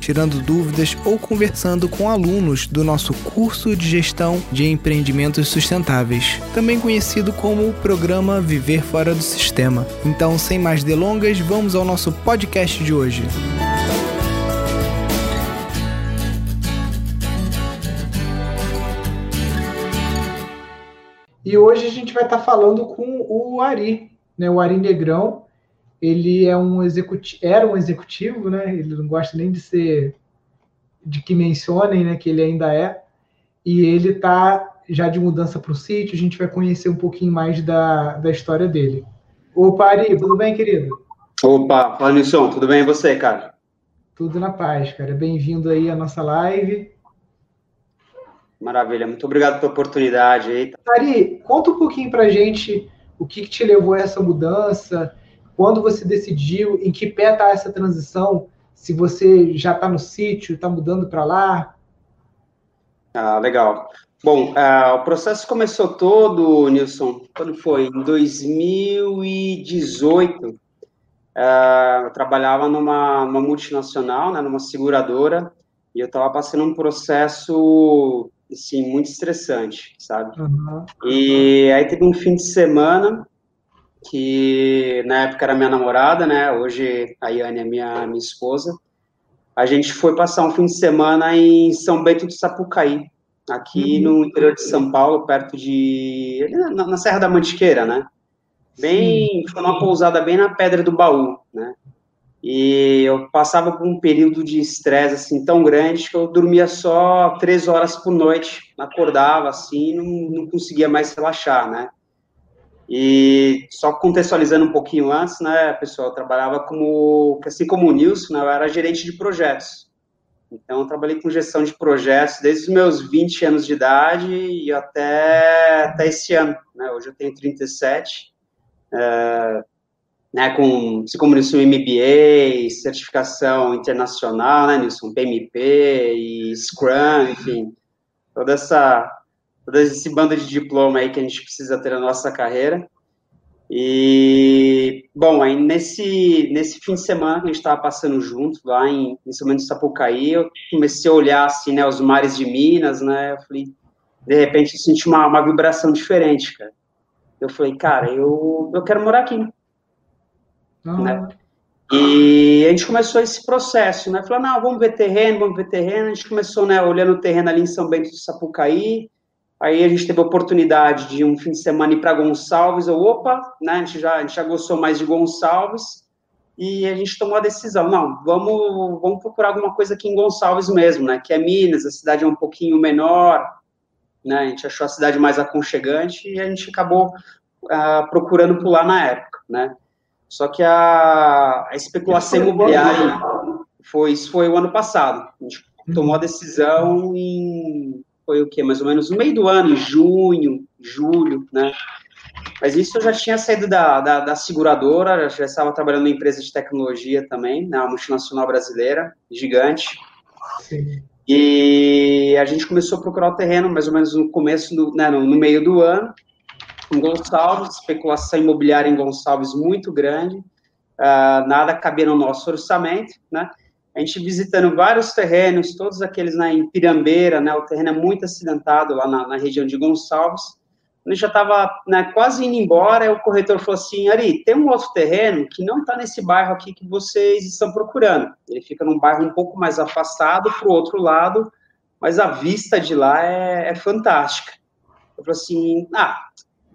tirando dúvidas ou conversando com alunos do nosso curso de gestão de empreendimentos sustentáveis, também conhecido como o programa Viver Fora do Sistema. Então, sem mais delongas, vamos ao nosso podcast de hoje. E hoje a gente vai estar falando com o Ari, né? O Ari Negrão, ele é um executivo, era um executivo, né? Ele não gosta nem de ser de que mencionem, né? Que ele ainda é. E ele está já de mudança para o sítio. A gente vai conhecer um pouquinho mais da, da história dele. Opa, Ari, tudo bem, querido? Opa, Nilson, tudo bem e você, cara? Tudo na paz, cara. Bem-vindo aí à nossa live. Maravilha, muito obrigado pela oportunidade aí. Ari, conta um pouquinho pra gente o que, que te levou a essa mudança, quando você decidiu, em que pé está essa transição? Se você já está no sítio, está mudando para lá? Ah, legal. Bom, uh, o processo começou todo, Nilson, quando foi? Em 2018. Uh, ah, eu trabalhava numa, numa multinacional, né, numa seguradora, e eu estava passando um processo, assim, muito estressante, sabe? Uhum. E aí teve um fim de semana que na época era minha namorada, né? Hoje a Yane é minha, minha esposa. A gente foi passar um fim de semana em São Bento do Sapucaí, aqui uhum. no interior de São Paulo, perto de. na, na Serra da Mantiqueira, né? Bem. Foi uma pousada bem na Pedra do Baú, né? E eu passava por um período de estresse assim tão grande que eu dormia só três horas por noite, acordava assim, não, não conseguia mais relaxar, né? E só contextualizando um pouquinho antes, né, pessoal, eu trabalhava como, assim como o Nilson, né, eu era gerente de projetos. Então, eu trabalhei com gestão de projetos desde os meus 20 anos de idade e até, até esse ano. Né? Hoje eu tenho 37, é, né, com, se como Nilson, MBA, certificação internacional, né, Nilson, PMP e Scrum, enfim, toda essa toda esse bando de diploma aí que a gente precisa ter na nossa carreira. E, bom, aí nesse, nesse fim de semana que a gente estava passando junto, lá em, em São Bento do Sapucaí, eu comecei a olhar, assim, né, os mares de Minas, né, eu falei, de repente eu senti uma, uma vibração diferente, cara. Eu falei, cara, eu, eu quero morar aqui. Uhum. Né? E a gente começou esse processo, né, falou, não, vamos ver terreno, vamos ver terreno, a gente começou, né, olhando o terreno ali em São Bento do Sapucaí, Aí a gente teve a oportunidade de um fim de semana ir para Gonçalves, ou opa, né, a gente, já, a gente já gostou mais de Gonçalves, e a gente tomou a decisão, não, vamos, vamos procurar alguma coisa aqui em Gonçalves mesmo, né, que é Minas, a cidade é um pouquinho menor, né, a gente achou a cidade mais aconchegante, e a gente acabou uh, procurando por lá na época, né. Só que a, a especulação imobiliária foi, isso foi o ano passado, a gente tomou a decisão em foi o que mais ou menos no meio do ano, em junho, julho, né? Mas isso eu já tinha saído da, da, da seguradora, já estava trabalhando em empresa de tecnologia também, na multinacional brasileira, gigante. Sim. E a gente começou a procurar o terreno mais ou menos no começo, do, né, no, no meio do ano, em Gonçalves, especulação imobiliária em Gonçalves muito grande, uh, nada cabia no nosso orçamento, né? A gente visitando vários terrenos, todos aqueles na, em Pirambeira, né, o terreno é muito acidentado lá na, na região de Gonçalves, quando já estava né, quase indo embora, o corretor falou assim, Ari, tem um outro terreno que não está nesse bairro aqui que vocês estão procurando, ele fica num bairro um pouco mais afastado, para o outro lado, mas a vista de lá é, é fantástica. Eu falei assim, ah,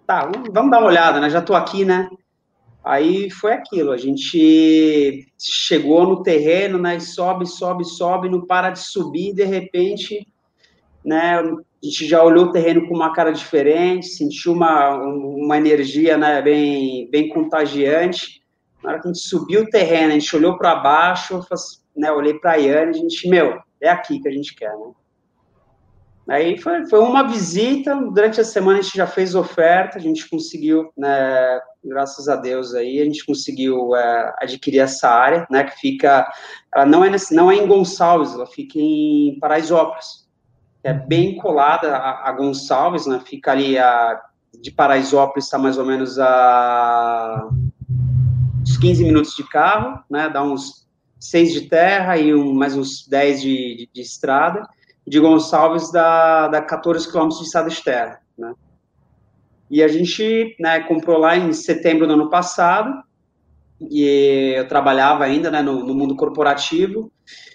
tá, vamos dar uma olhada, né, já estou aqui, né, Aí foi aquilo, a gente chegou no terreno, né, sobe, sobe, sobe, não para de subir, de repente, né, a gente já olhou o terreno com uma cara diferente, sentiu uma, uma energia, né, bem, bem contagiante. Na hora que a gente subiu o terreno, a gente olhou para baixo, né, olhei para a Yane, a gente, meu, é aqui que a gente quer, né. Aí foi, foi uma visita, durante a semana a gente já fez oferta, a gente conseguiu né, Graças a Deus aí a gente conseguiu é, adquirir essa área, né? Que fica, ela não é nesse, não é em Gonçalves, ela fica em Paraisópolis, é bem colada a, a Gonçalves, né? Fica ali a de Paraisópolis está mais ou menos a uns 15 minutos de carro, né? Dá uns seis de terra e um, mais uns 10 de, de, de estrada. De Gonçalves dá, dá 14 quilômetros de estrada de terra, né? E a gente né, comprou lá em setembro do ano passado, e eu trabalhava ainda né, no, no, mundo corporativo.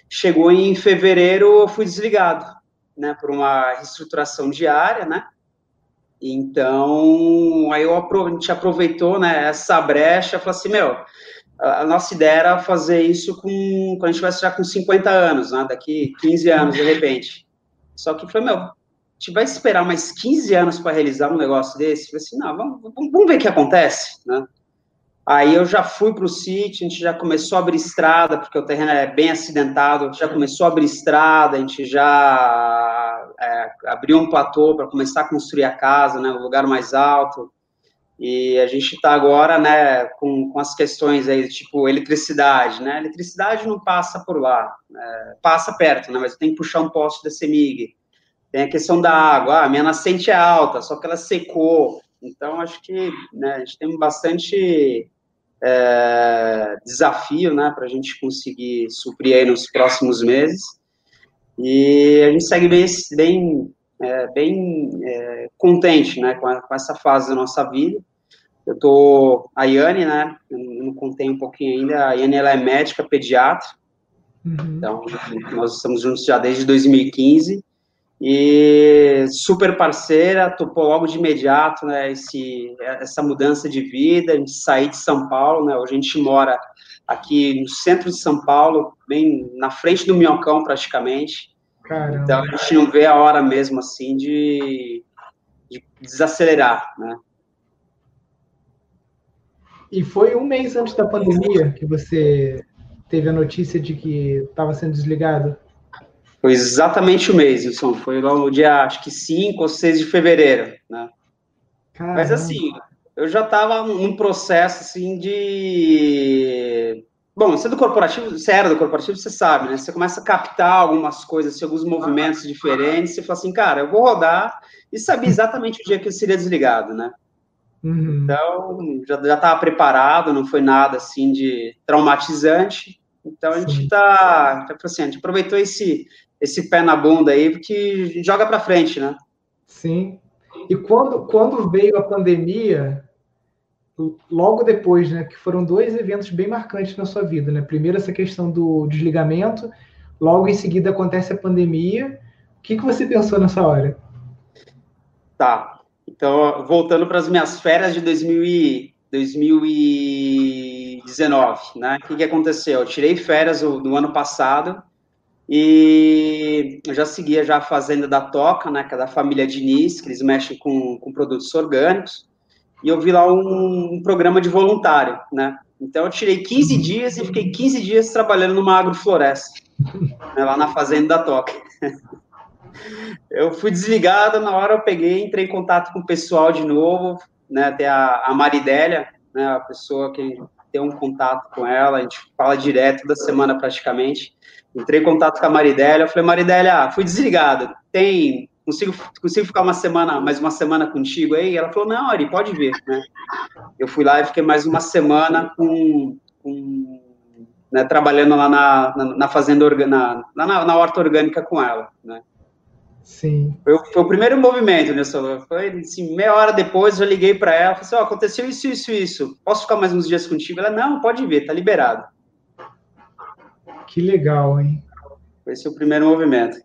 Chegou em fevereiro, eu fui desligado, né, por uma reestruturação diária, né? Então, aí eu, a gente aproveitou né, essa brecha e falou assim, meu, a nossa ideia era fazer isso com, quando a gente vai já com 50 anos, né, daqui 15 anos, de repente. Só que foi, meu, gente vai esperar mais 15 anos para realizar um negócio desse? Eu assim, não, vamos, vamos ver o que acontece, né? Aí eu já fui para o sítio, a gente já começou a abrir estrada, porque o terreno é bem acidentado, já começou a abrir estrada, a gente já é, abriu um platô para começar a construir a casa, né, o lugar mais alto. E a gente está agora, né, com, com as questões aí, tipo eletricidade, né? eletricidade não passa por lá, é, passa perto, né, mas tem que puxar um poste da CEMIG. Tem a questão da água, ah, a minha nascente é alta, só que ela secou. Então, acho que né, a gente tem bastante é, desafio né, para a gente conseguir suprir aí nos próximos meses. E a gente segue bem, bem, é, bem é, contente né, com, a, com, essa fase da nossa vida. Eu tô a Yane, né? Eu não contei um pouquinho ainda. A Yane ela é médica pediatra. Uhum. Então, nós estamos juntos já desde 2015 e super parceira, topou logo de imediato, né, esse, essa mudança de vida, a gente sair de São Paulo, né, hoje a gente mora aqui no centro de São Paulo, bem na frente do Minhocão, praticamente, Caramba. então a gente não vê a hora mesmo, assim, de, de desacelerar, né. E foi um mês antes da pandemia que você teve a notícia de que estava sendo desligado? Foi exatamente o mês, Wilson. Foi lá no dia, acho que 5 ou 6 de fevereiro, né? Caramba. Mas assim, eu já estava num processo assim de. Bom, você é do corporativo, você era do corporativo, você sabe, né? Você começa a captar algumas coisas, assim, alguns movimentos diferentes, você fala assim, cara, eu vou rodar e sabia exatamente o dia que eu seria desligado, né? Uhum. Então, já estava preparado, não foi nada assim de traumatizante. Então a gente está, assim, a gente aproveitou esse esse pé na bunda aí, porque joga para frente, né? Sim. E quando, quando veio a pandemia, logo depois, né, que foram dois eventos bem marcantes na sua vida, né? Primeiro essa questão do desligamento, logo em seguida acontece a pandemia. O que, que você pensou nessa hora? Tá. Então, voltando para as minhas férias de 2000 e, 2019, né? O que, que aconteceu? Eu tirei férias do, do ano passado e eu já seguia já a Fazenda da Toca, né, que é da família Diniz, que eles mexem com, com produtos orgânicos, e eu vi lá um, um programa de voluntário, né, então eu tirei 15 dias e fiquei 15 dias trabalhando numa agrofloresta, né, lá na Fazenda da Toca. eu fui desligado, na hora eu peguei, entrei em contato com o pessoal de novo, né, até a, a Maridélia, né, a pessoa que tem um contato com ela, a gente fala direto da semana praticamente, Entrei em contato com a Maridélia, eu falei, Maridélia, fui desligado, tem, consigo, consigo ficar uma semana, mais uma semana contigo aí? Ela falou, não, Ari, pode vir, né? Eu fui lá e fiquei mais uma semana com, com né, trabalhando lá na, na, na fazenda, na, na, na horta orgânica com ela, né? Sim. Foi, foi, o primeiro movimento, né, Foi assim, meia hora depois eu liguei para ela, falei assim, oh, aconteceu isso, isso, isso. Posso ficar mais uns dias contigo? Ela, não, pode vir, tá liberado. Que legal, hein? Esse é o primeiro movimento.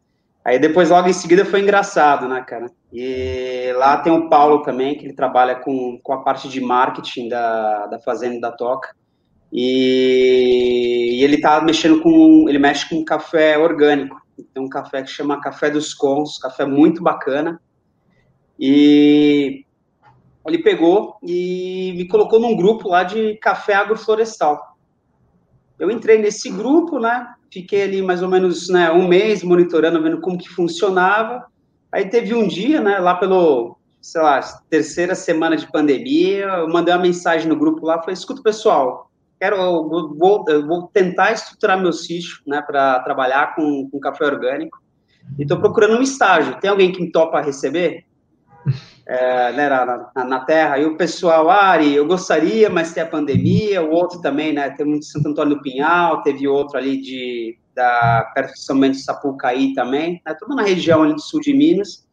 Aí depois, logo em seguida, foi engraçado, né, cara? E lá tem o Paulo também, que ele trabalha com, com a parte de marketing da, da Fazenda da Toca. E, e ele tá mexendo com. Ele mexe com café orgânico. Tem um café que chama Café dos Cons, café muito bacana. E ele pegou e me colocou num grupo lá de café agroflorestal. Eu entrei nesse grupo, né? Fiquei ali mais ou menos né, um mês monitorando, vendo como que funcionava. Aí teve um dia, né, lá pelo sei lá, terceira semana de pandemia, eu mandei uma mensagem no grupo lá, falei, escuta, pessoal, quero, vou, vou tentar estruturar meu sítio, né, para trabalhar com, com café orgânico, e estou procurando um estágio, tem alguém que me topa receber? É, né, na, na, na, terra, e o pessoal, Ari, eu gostaria, mas tem a pandemia, o outro também, né, tem um de Santo Antônio do Pinhal, teve outro ali de, da, perto de São Bento de Sapucaí também, né, tudo na região ali do sul de Minas,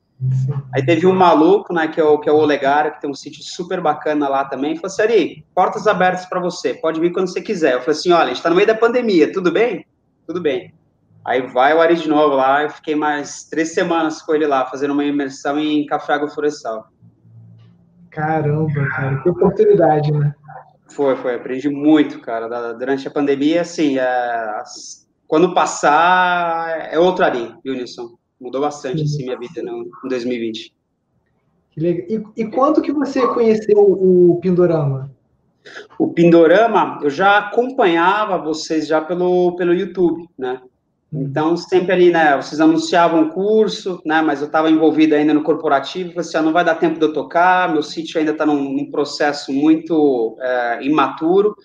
Aí teve um maluco, né, que é o, que é o Olegário, que tem um sítio super bacana lá também, falou assim, Ari, portas abertas para você, pode vir quando você quiser. Eu falei assim, olha, a gente está no meio da pandemia, tudo bem? Tudo bem. Aí vai o Ari de novo lá, eu fiquei mais três semanas com ele lá, fazendo uma imersão em café agroflorestal. Caramba, cara, que oportunidade, né? Foi, foi, aprendi muito, cara, durante a pandemia, assim, é, quando passar, é outro Ari, viu, Nilson? Mudou bastante, assim, minha vida no, em 2020. Que legal. E, e quando que você conheceu o Pindorama? O Pindorama, eu já acompanhava vocês já pelo, pelo YouTube, né? Uhum. Então, sempre ali, né, vocês anunciavam o curso, né, mas eu estava envolvido ainda no corporativo, falei assim, ah, não vai dar tempo de eu tocar, meu sítio ainda está num, num, processo muito é, imaturo,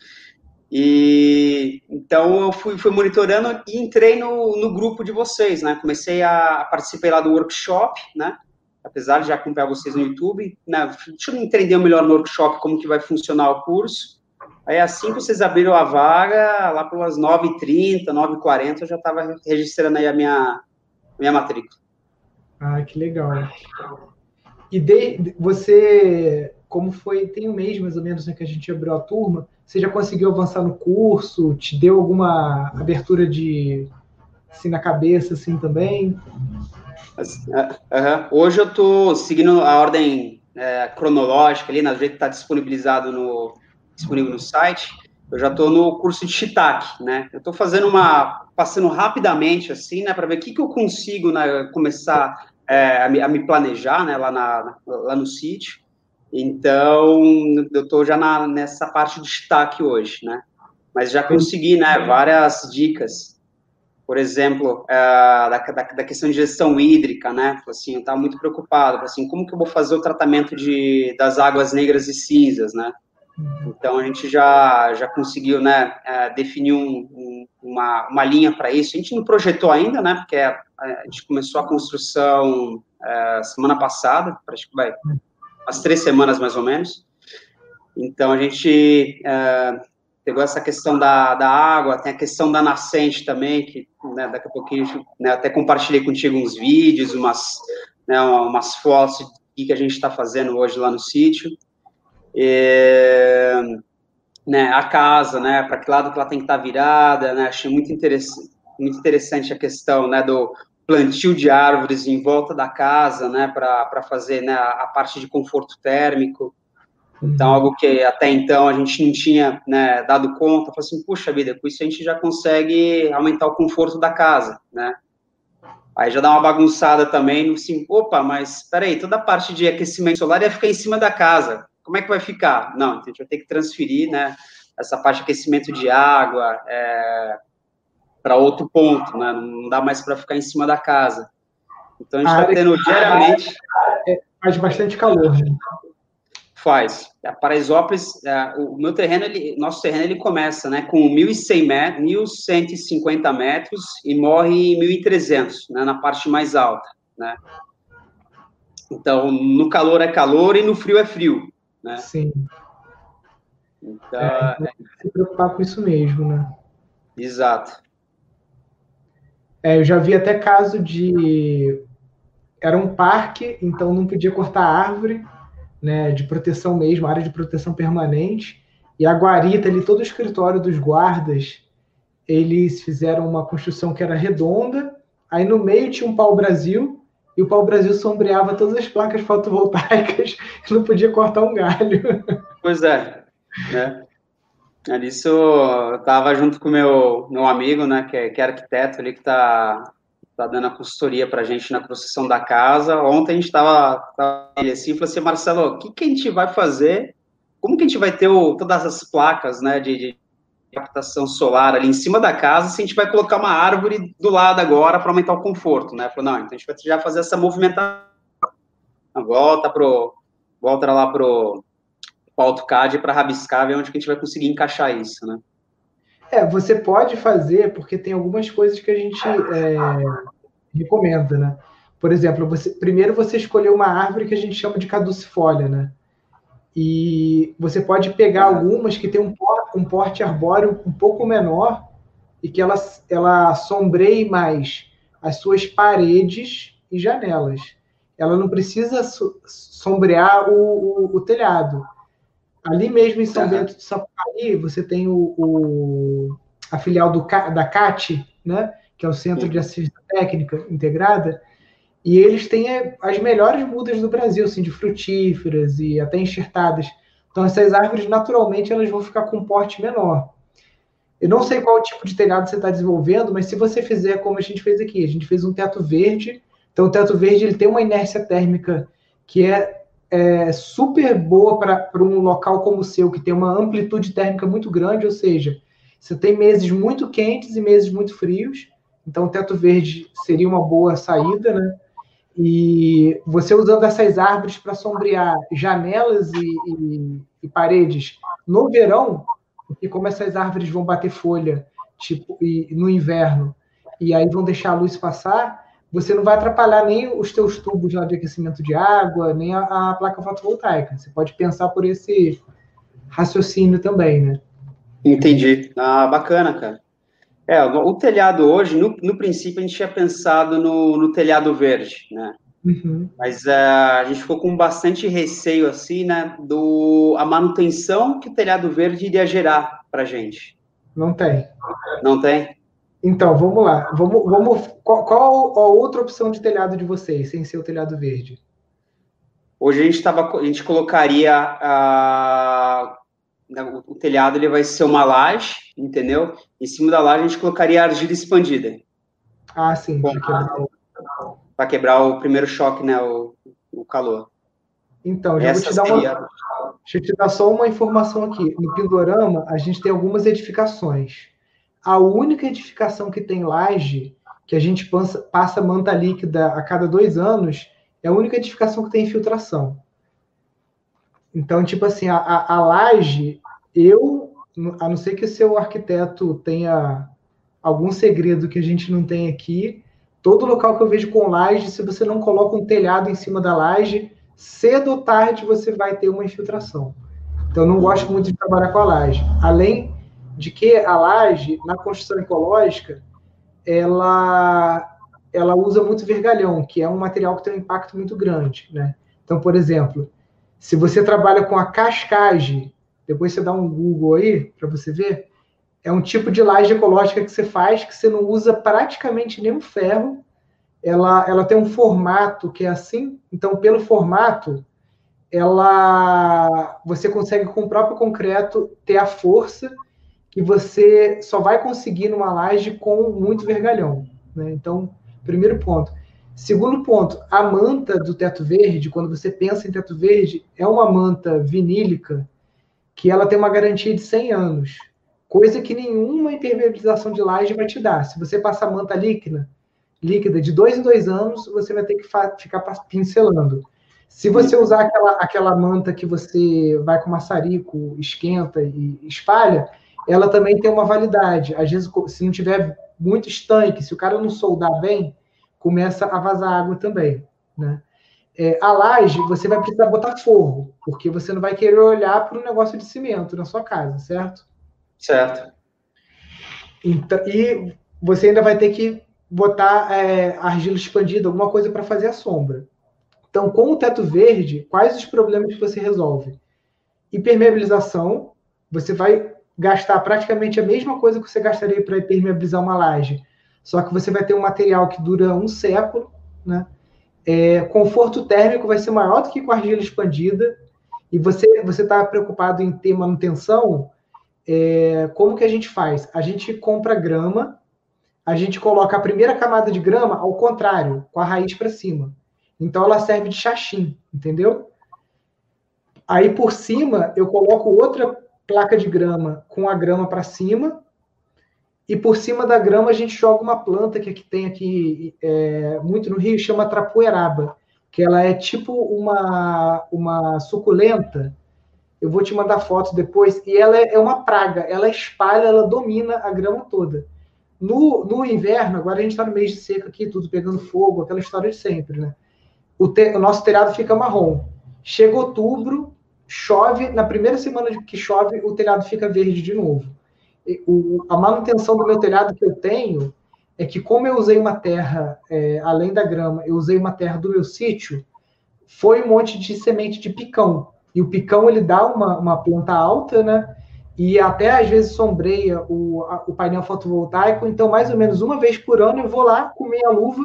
e então eu fui, fui monitorando e entrei no, no grupo de vocês, né? Comecei a participar lá do workshop, né? Apesar de já acompanhar vocês no YouTube, né? Deixa eu entender melhor no workshop como que vai funcionar o curso. Aí assim que vocês abriram a vaga, lá pelas 9h30, 9h40, eu já estava registrando aí a minha, minha matrícula. Ah, que legal. E de, você, como foi, tem um mês mais ou menos né, que a gente abriu a turma, você já conseguiu avançar no curso? Te deu alguma abertura de assim na cabeça assim também? Uhum. Hoje eu estou seguindo a ordem é, cronológica ali, na jeito que está disponibilizado no disponível no site. Eu já estou no curso de Shiitake, né? Eu estou fazendo uma passando rapidamente assim, né, para ver o que, que eu consigo né, começar é, a, me, a, me, planejar, né, lá na lá no sítio. Então, eu estou já na, nessa parte de destaque hoje, né? Mas já consegui, né, várias dicas. Por exemplo, é, da, da, da, questão de gestão hídrica, né? Assim, eu estava muito preocupado, assim, como que eu vou fazer o tratamento de, das águas negras e cinzas, né? Então, a gente já, já conseguiu, né, é, definir um, um, uma, uma linha para isso. A gente não projetou ainda, né, porque a, a gente começou a construção é, semana passada, acho que vai umas três semanas mais ou menos. Então a gente uh, pegou essa questão da, da água, tem a questão da nascente também, que né, daqui a pouquinho né, até compartilhei contigo uns vídeos, umas, né, umas fotos que a gente está fazendo hoje lá no sítio. E, né, a casa, né, para que lado que ela tem que estar tá virada, né, achei muito interessante, muito interessante a questão né, do plantio de árvores em volta da casa, né, para fazer né, a parte de conforto térmico. Então, uhum. algo que até então a gente não tinha né, dado conta, falei assim, puxa vida, com isso a gente já consegue aumentar o conforto da casa, né? Aí já dá uma bagunçada também, assim, opa, mas peraí, toda a parte de aquecimento solar ia ficar em cima da casa, como é que vai ficar? Não, então a gente vai ter que transferir, né, essa parte de aquecimento de água, é, para outro ponto, né? Não dá mais para ficar em cima da casa. Então a gente está tendo diariamente. É, faz bastante calor. Né? Faz. A Paraisópolis, é, o meu terreno, ele, nosso terreno, ele começa, né, com 1.100 metros, 1.150 metros e morre em 1.300, né, na parte mais alta, né. Então, no calor é calor e no frio é frio, né. Sim. Então, é, é... se preocupar com isso mesmo, né. Exato. É, eu já vi até caso de. Era um parque, então não podia cortar árvore, né, de proteção mesmo, área de proteção permanente. E a guarita ali, todo o escritório dos guardas, eles fizeram uma construção que era redonda, aí no meio tinha um pau-brasil, e o pau-brasil sombreava todas as placas fotovoltaicas, não podia cortar um galho. Pois é, né? Isso eu estava junto com meu meu amigo, né, que é, que é arquiteto ali que está tá dando a consultoria para a gente na construção da casa. Ontem a gente estava assim, falou assim, Marcelo, o que, que a gente vai fazer? Como que a gente vai ter o, todas as placas, né, de, de captação solar ali em cima da casa se a gente vai colocar uma árvore do lado agora para aumentar o conforto, né? Falou, não, então a gente vai já fazer essa movimentação. Volta pro volta lá pro, pro AutoCAD para rabiscar, ver onde que a gente vai conseguir encaixar isso, né? É, você pode fazer, porque tem algumas coisas que a gente é, recomenda, né? Por exemplo, você, primeiro você escolheu uma árvore que a gente chama de caducifólia, né? E você pode pegar algumas que tem um, um porte arbóreo um pouco menor e que ela, ela sombreie mais as suas paredes e janelas. Ela não precisa sombrear o, o, o telhado. Ali mesmo em São uhum. Bento do Sapucaí, você tem o, o, a filial do, da CAT, né? que é o Centro de Assistência Técnica Integrada, e eles têm é, as melhores mudas do Brasil, assim, de frutíferas e até enxertadas. Então, essas árvores, naturalmente, elas vão ficar com um porte menor. Eu não sei qual tipo de telhado você está desenvolvendo, mas se você fizer como a gente fez aqui, a gente fez um teto verde. Então, o teto verde ele tem uma inércia térmica que é, é super boa para um local como o seu, que tem uma amplitude térmica muito grande, ou seja, você tem meses muito quentes e meses muito frios. Então, o teto verde seria uma boa saída, né? E você usando essas árvores para sombrear janelas e, e, e, paredes no verão, e como essas árvores vão bater folha tipo e, no inverno e aí vão deixar a luz passar, você não vai atrapalhar nem os teus tubos lá de aquecimento de água, nem a, a placa fotovoltaica. Você pode pensar por esse raciocínio também, né? Entendi. Ah, bacana, cara. É, o telhado hoje, no, no princípio, a gente tinha pensado no, no telhado verde, né? Uhum. Mas uh, a gente ficou com bastante receio, assim, né, do a manutenção que o telhado verde iria gerar para gente. Não tem. Não tem? Então, vamos lá. Vamos, vamos, qual, qual a outra opção de telhado de vocês, sem ser o telhado verde? Hoje a gente, tava, a gente colocaria a, o, telhado ele vai ser uma laje, entendeu? Em cima da laje a gente colocaria argila expandida. Ah, sim. Para quebrar, o... quebrar, o primeiro choque, né? O, o calor. Então, já vou te dar seria... uma. Deixa eu te dar só uma informação aqui. No Pindorama, a gente tem algumas edificações. A única edificação que tem laje, que a gente passa, passa manta líquida a cada dois anos, é a única edificação que tem infiltração. Então, tipo assim, a, a, a laje, eu, a não ser que o seu arquiteto tenha algum segredo que a gente não tem aqui, todo local que eu vejo com laje, se você não coloca um telhado em cima da laje, cedo ou tarde você vai ter uma infiltração. Então, eu não gosto muito de trabalhar com a laje. Além de que a laje, na construção ecológica, ela, ela usa muito vergalhão, que é um material que tem um impacto muito grande. Né? Então, por exemplo, se você trabalha com a cascagem, depois você dá um Google aí para você ver, é um tipo de laje ecológica que você faz que você não usa praticamente nenhum ferro. Ela, ela tem um formato que é assim, então pelo formato ela você consegue com o próprio concreto ter a força que você só vai conseguir numa laje com muito vergalhão. Né? Então, primeiro ponto. Segundo ponto, a manta do teto verde, quando você pensa em teto verde, é uma manta vinílica que ela tem uma garantia de 100 anos, coisa que nenhuma impermeabilização de laje vai te dar. Se você passar manta líquida, líquida de dois em dois anos, você vai ter que ficar pincelando. Se você usar aquela, aquela manta que você vai com maçarico, esquenta e espalha, ela também tem uma validade. Às vezes, se não tiver muito estanque, se o cara não soldar bem, começa a vazar água também, né? É, a laje, você vai precisar botar forro, porque você não vai querer olhar para um negócio de cimento na sua casa, certo? Certo. Então, e você ainda vai ter que botar é, argila expandida, alguma coisa para fazer a sombra. Então, com o teto verde, quais os problemas que você resolve? Impermeabilização, você vai gastar praticamente a mesma coisa que você gastaria para impermeabilizar uma laje, só que você vai ter um material que dura um século, né? É, conforto térmico vai ser maior do que com argila expandida, e você está preocupado em ter manutenção, é, como que a gente faz? A gente compra grama, a gente coloca a primeira camada de grama ao contrário, com a raiz para cima. Então ela serve de chachim, entendeu? Aí por cima eu coloco outra placa de grama com a grama para cima e por cima da grama a gente joga uma planta que, que tem aqui é, muito no Rio, chama trapoeraba, que ela é tipo uma, uma suculenta. Eu vou te mandar foto depois. E ela é, é uma praga. Ela espalha, ela domina a grama toda. No, no inverno, agora a gente está no mês de seca aqui, tudo pegando fogo, aquela história de sempre, né? O, te, o nosso telhado fica marrom. Chega outubro, chove, na primeira semana que chove, o telhado fica verde de novo. O, a manutenção do meu telhado que eu tenho é que, como eu usei uma terra, é, além da grama, eu usei uma terra do meu sítio, foi um monte de semente de picão. E o picão ele dá uma, uma planta alta, né? E até às vezes sombreia o, a, o painel fotovoltaico. Então, mais ou menos uma vez por ano, eu vou lá com meia luva,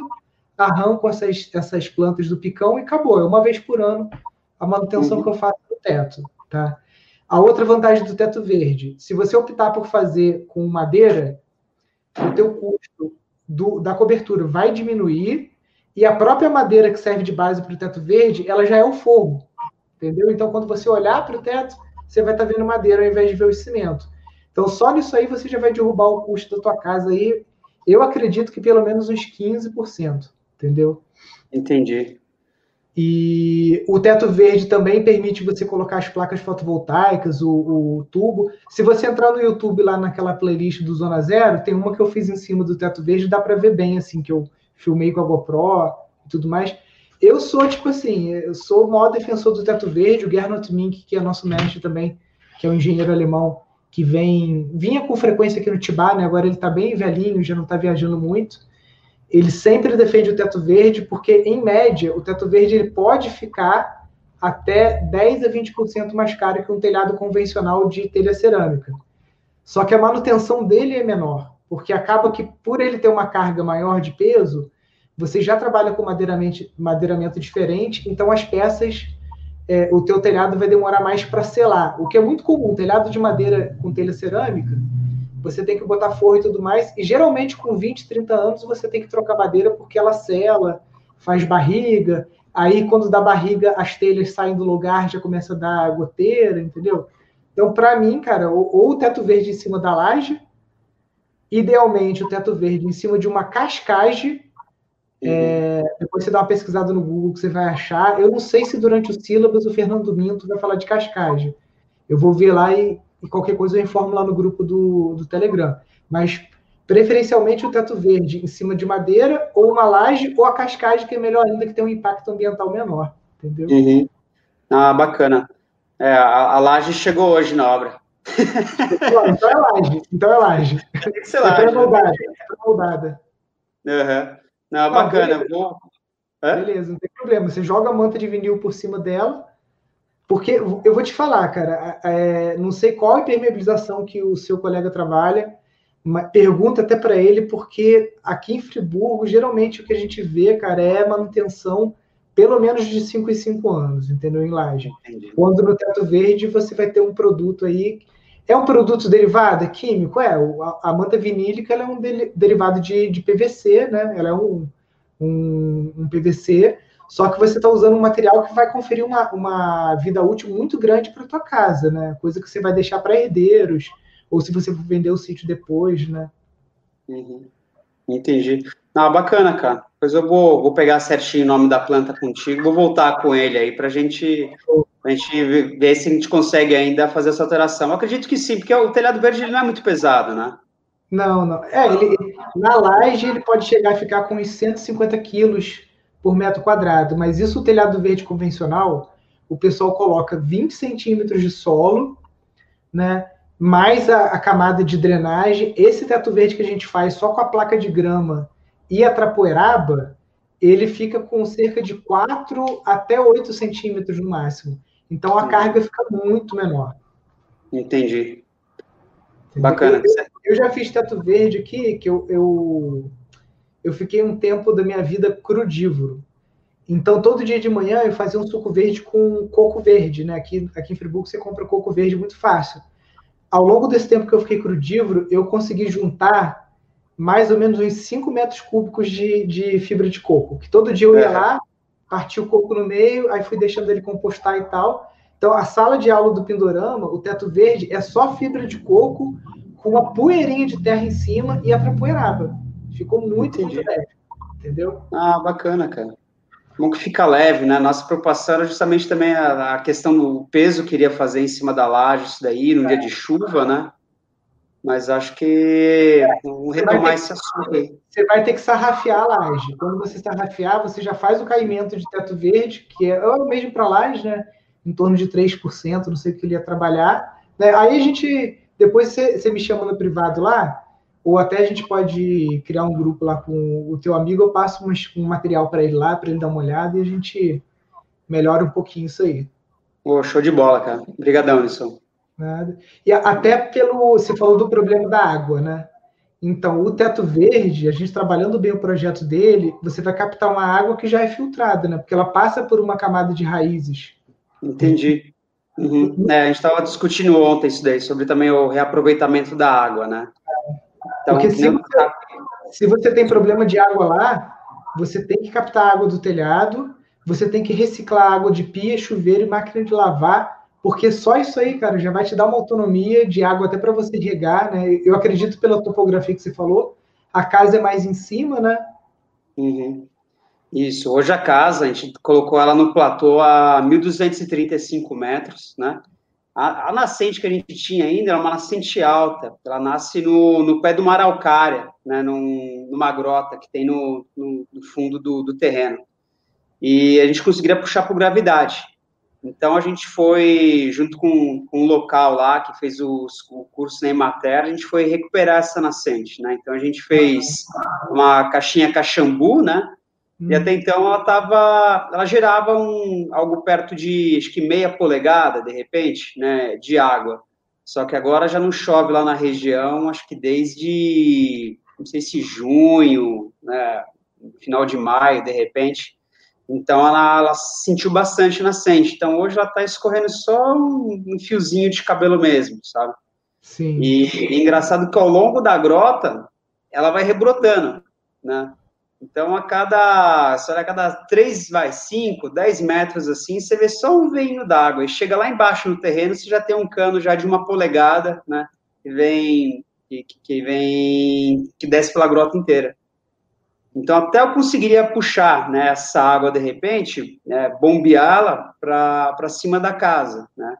arranco essas, essas plantas do picão e acabou. É uma vez por ano a manutenção uhum. que eu faço teto, tá? A outra vantagem do teto verde, se você optar por fazer com madeira, o teu custo do, da cobertura vai diminuir e a própria madeira que serve de base para o teto verde, ela já é o forro, entendeu? Então, quando você olhar para o teto, você vai estar tá vendo madeira ao invés de ver o cimento. Então, só nisso aí você já vai derrubar o custo da tua casa aí. Eu acredito que pelo menos uns 15%, entendeu? Entendi. E o teto verde também permite você colocar as placas fotovoltaicas, o, o, tubo. Se você entrar no YouTube lá naquela playlist do Zona Zero, tem uma que eu fiz em cima do teto verde, dá para ver bem, assim, que eu filmei com a GoPro e tudo mais. Eu sou, tipo assim, eu sou o maior defensor do teto verde, o Gernot Mink, que é nosso mestre também, que é um engenheiro alemão, que vem, vinha com frequência aqui no Tibá, né? Agora ele está bem velhinho, já não está viajando muito ele sempre defende o teto verde, porque, em média, o teto verde ele pode ficar até 10 a 20% mais caro que um telhado convencional de telha cerâmica. Só que a manutenção dele é menor, porque acaba que, por ele ter uma carga maior de peso, você já trabalha com madeiramento diferente, então as peças, é, o teu telhado vai demorar mais para selar, o que é muito comum. Telhado de madeira com telha cerâmica, você tem que botar forro e tudo mais. E geralmente com 20, 30 anos você tem que trocar madeira porque ela sela, faz barriga. Aí quando dá barriga, as telhas saem do lugar, já começa a dar goteira, entendeu? Então, para mim, cara, ou, ou, o teto verde em cima da laje, idealmente o teto verde em cima de uma cascagem. Uhum. É, depois você dá uma pesquisada no Google que você vai achar. Eu não sei se durante o sílabus o Fernando Minto vai falar de cascagem. Eu vou ver lá e, e qualquer coisa eu informo lá no grupo do, do Telegram. Mas preferencialmente o teto verde em cima de madeira, ou uma laje, ou a cascagem, que é melhor ainda, que tem um impacto ambiental menor. Entendeu? Uhum. Ah, bacana. É, a, a laje chegou hoje na obra. então é laje. Então é laje. Tem que ser laje. É moldada. É moldada. Uhum. Não, bacana. Ah, Vou... Beleza, não tem problema. Você joga a manta de vinil por cima dela, porque eu vou te falar, cara, é, não sei qual impermeabilização que o seu colega trabalha, mas pergunta até para ele, porque aqui em Friburgo, geralmente o que a gente vê, cara, é manutenção pelo menos de 5 em 5 anos, entendeu? Em laje. Quando no teto verde você vai ter um produto aí. É um produto derivado, é químico? É. A, a manta vinílica é um de, derivado de, de PVC, né? Ela é um, um, um PVC só que você está usando um material que vai conferir uma, uma vida útil muito grande para tua casa, né? Coisa que você vai deixar para herdeiros, ou se você for vender o sítio depois, né? Uhum. Entendi. Ah, bacana, cara. Depois eu vou, vou pegar certinho o nome da planta contigo, vou voltar com ele aí para gente, a gente ver se a gente consegue ainda fazer essa alteração. Eu acredito que sim, porque o telhado verde ele não é muito pesado, né? Não, não. É, ele, na laje ele pode chegar a ficar com uns 150 quilos por metro quadrado, mas isso o telhado verde convencional, o pessoal coloca 20 centímetros de solo, né? Mais a, a, camada de drenagem. Esse teto verde que a gente faz só com a placa de grama e a trapoeraba, ele fica com cerca de 4 até 8 centímetros no máximo. Então a carga fica muito menor. Entendi. Bacana. Eu, eu, já fiz teto verde aqui, que eu, eu eu fiquei um tempo da minha vida crudívoro. Então, todo dia de manhã eu fazia um suco verde com coco verde, né? Aqui, aqui em Friburgo você compra coco verde muito fácil. Ao longo desse tempo que eu fiquei crudívoro, eu consegui juntar mais ou menos uns 5 metros cúbicos de, de fibra de coco. Que todo dia eu ia é. lá, partia o coco no meio, aí fui deixando ele compostar e tal. Então, a sala de aula do Pindorama, o teto verde, é só fibra de coco com uma poeirinha de terra em cima e a trapoeraba. Ficou muito, Entendi. muito leve. Entendeu? Ah, bacana, cara. Bom que fica leve, né? Nossa preocupação era justamente também a, a questão do peso que iria fazer em cima da laje, isso daí, no dia de chuva, né? Mas acho que vamos retomar esse assunto aí. Você vai ter que sarrafiar a laje. Quando você sarrafiar, você já faz o caimento de teto verde, que é, é o mesmo para a laje, né? Em torno de 3%, não sei o que ele ia trabalhar. Né? Aí a gente, depois você, você me chama no privado lá, ou até a gente pode criar um grupo lá com o teu amigo, eu passo um, material para ele lá, para ele dar uma olhada e a gente melhora um pouquinho isso aí. Pô, show de bola, cara. Obrigadão, Nilson. Nada. E até pelo. Você falou do problema da água, né? Então, o teto verde, a gente trabalhando bem o projeto dele, você vai captar uma água que já é filtrada, né? Porque ela passa por uma camada de raízes. Entendi. Uhum. É, a gente estava discutindo ontem isso daí, sobre também o reaproveitamento da água, né? Então, Porque se você, se você tem problema de água lá, você tem que captar água do telhado, você tem que reciclar água de pia, chuveiro e máquina de lavar, porque só isso aí, cara, já vai te dar uma autonomia de água até para você regar, né? Eu acredito pela topografia que você falou, a casa é mais em cima, né? Uhum. Isso, hoje a casa, a gente colocou ela no platô a 1.235 metros, né? A, a, nascente que a gente tinha ainda era uma nascente alta, ela nasce no, no pé de uma araucária, né, num, numa grota que tem no, no, no fundo do, do, terreno. E a gente conseguiria puxar por gravidade. Então a gente foi, junto com, com um local lá que fez os, o curso na Emater, a gente foi recuperar essa nascente, né? Então a gente fez uma caixinha caxambu, né? Hum. E até então ela tava, ela gerava um, algo perto de, acho que meia polegada, de repente, né, de água. Só que agora já não chove lá na região, acho que desde, não sei se junho, né, final de maio, de repente. Então ela, ela sentiu bastante nascente. Então hoje ela está escorrendo só um, um, fiozinho de cabelo mesmo, sabe? Sim. E, e engraçado que ao longo da grota ela vai rebrotando, né? Então, a cada, sei lá, a cada 3, vai, 5, 10 metros, assim, você vê só um veinho d'água. E chega lá embaixo no terreno, você já tem um cano já de uma polegada, né? Que vem, que, que vem, que desce pela grota inteira. Então, até eu conseguiria puxar né, essa água, de repente, né, bombeá-la para cima da casa, né?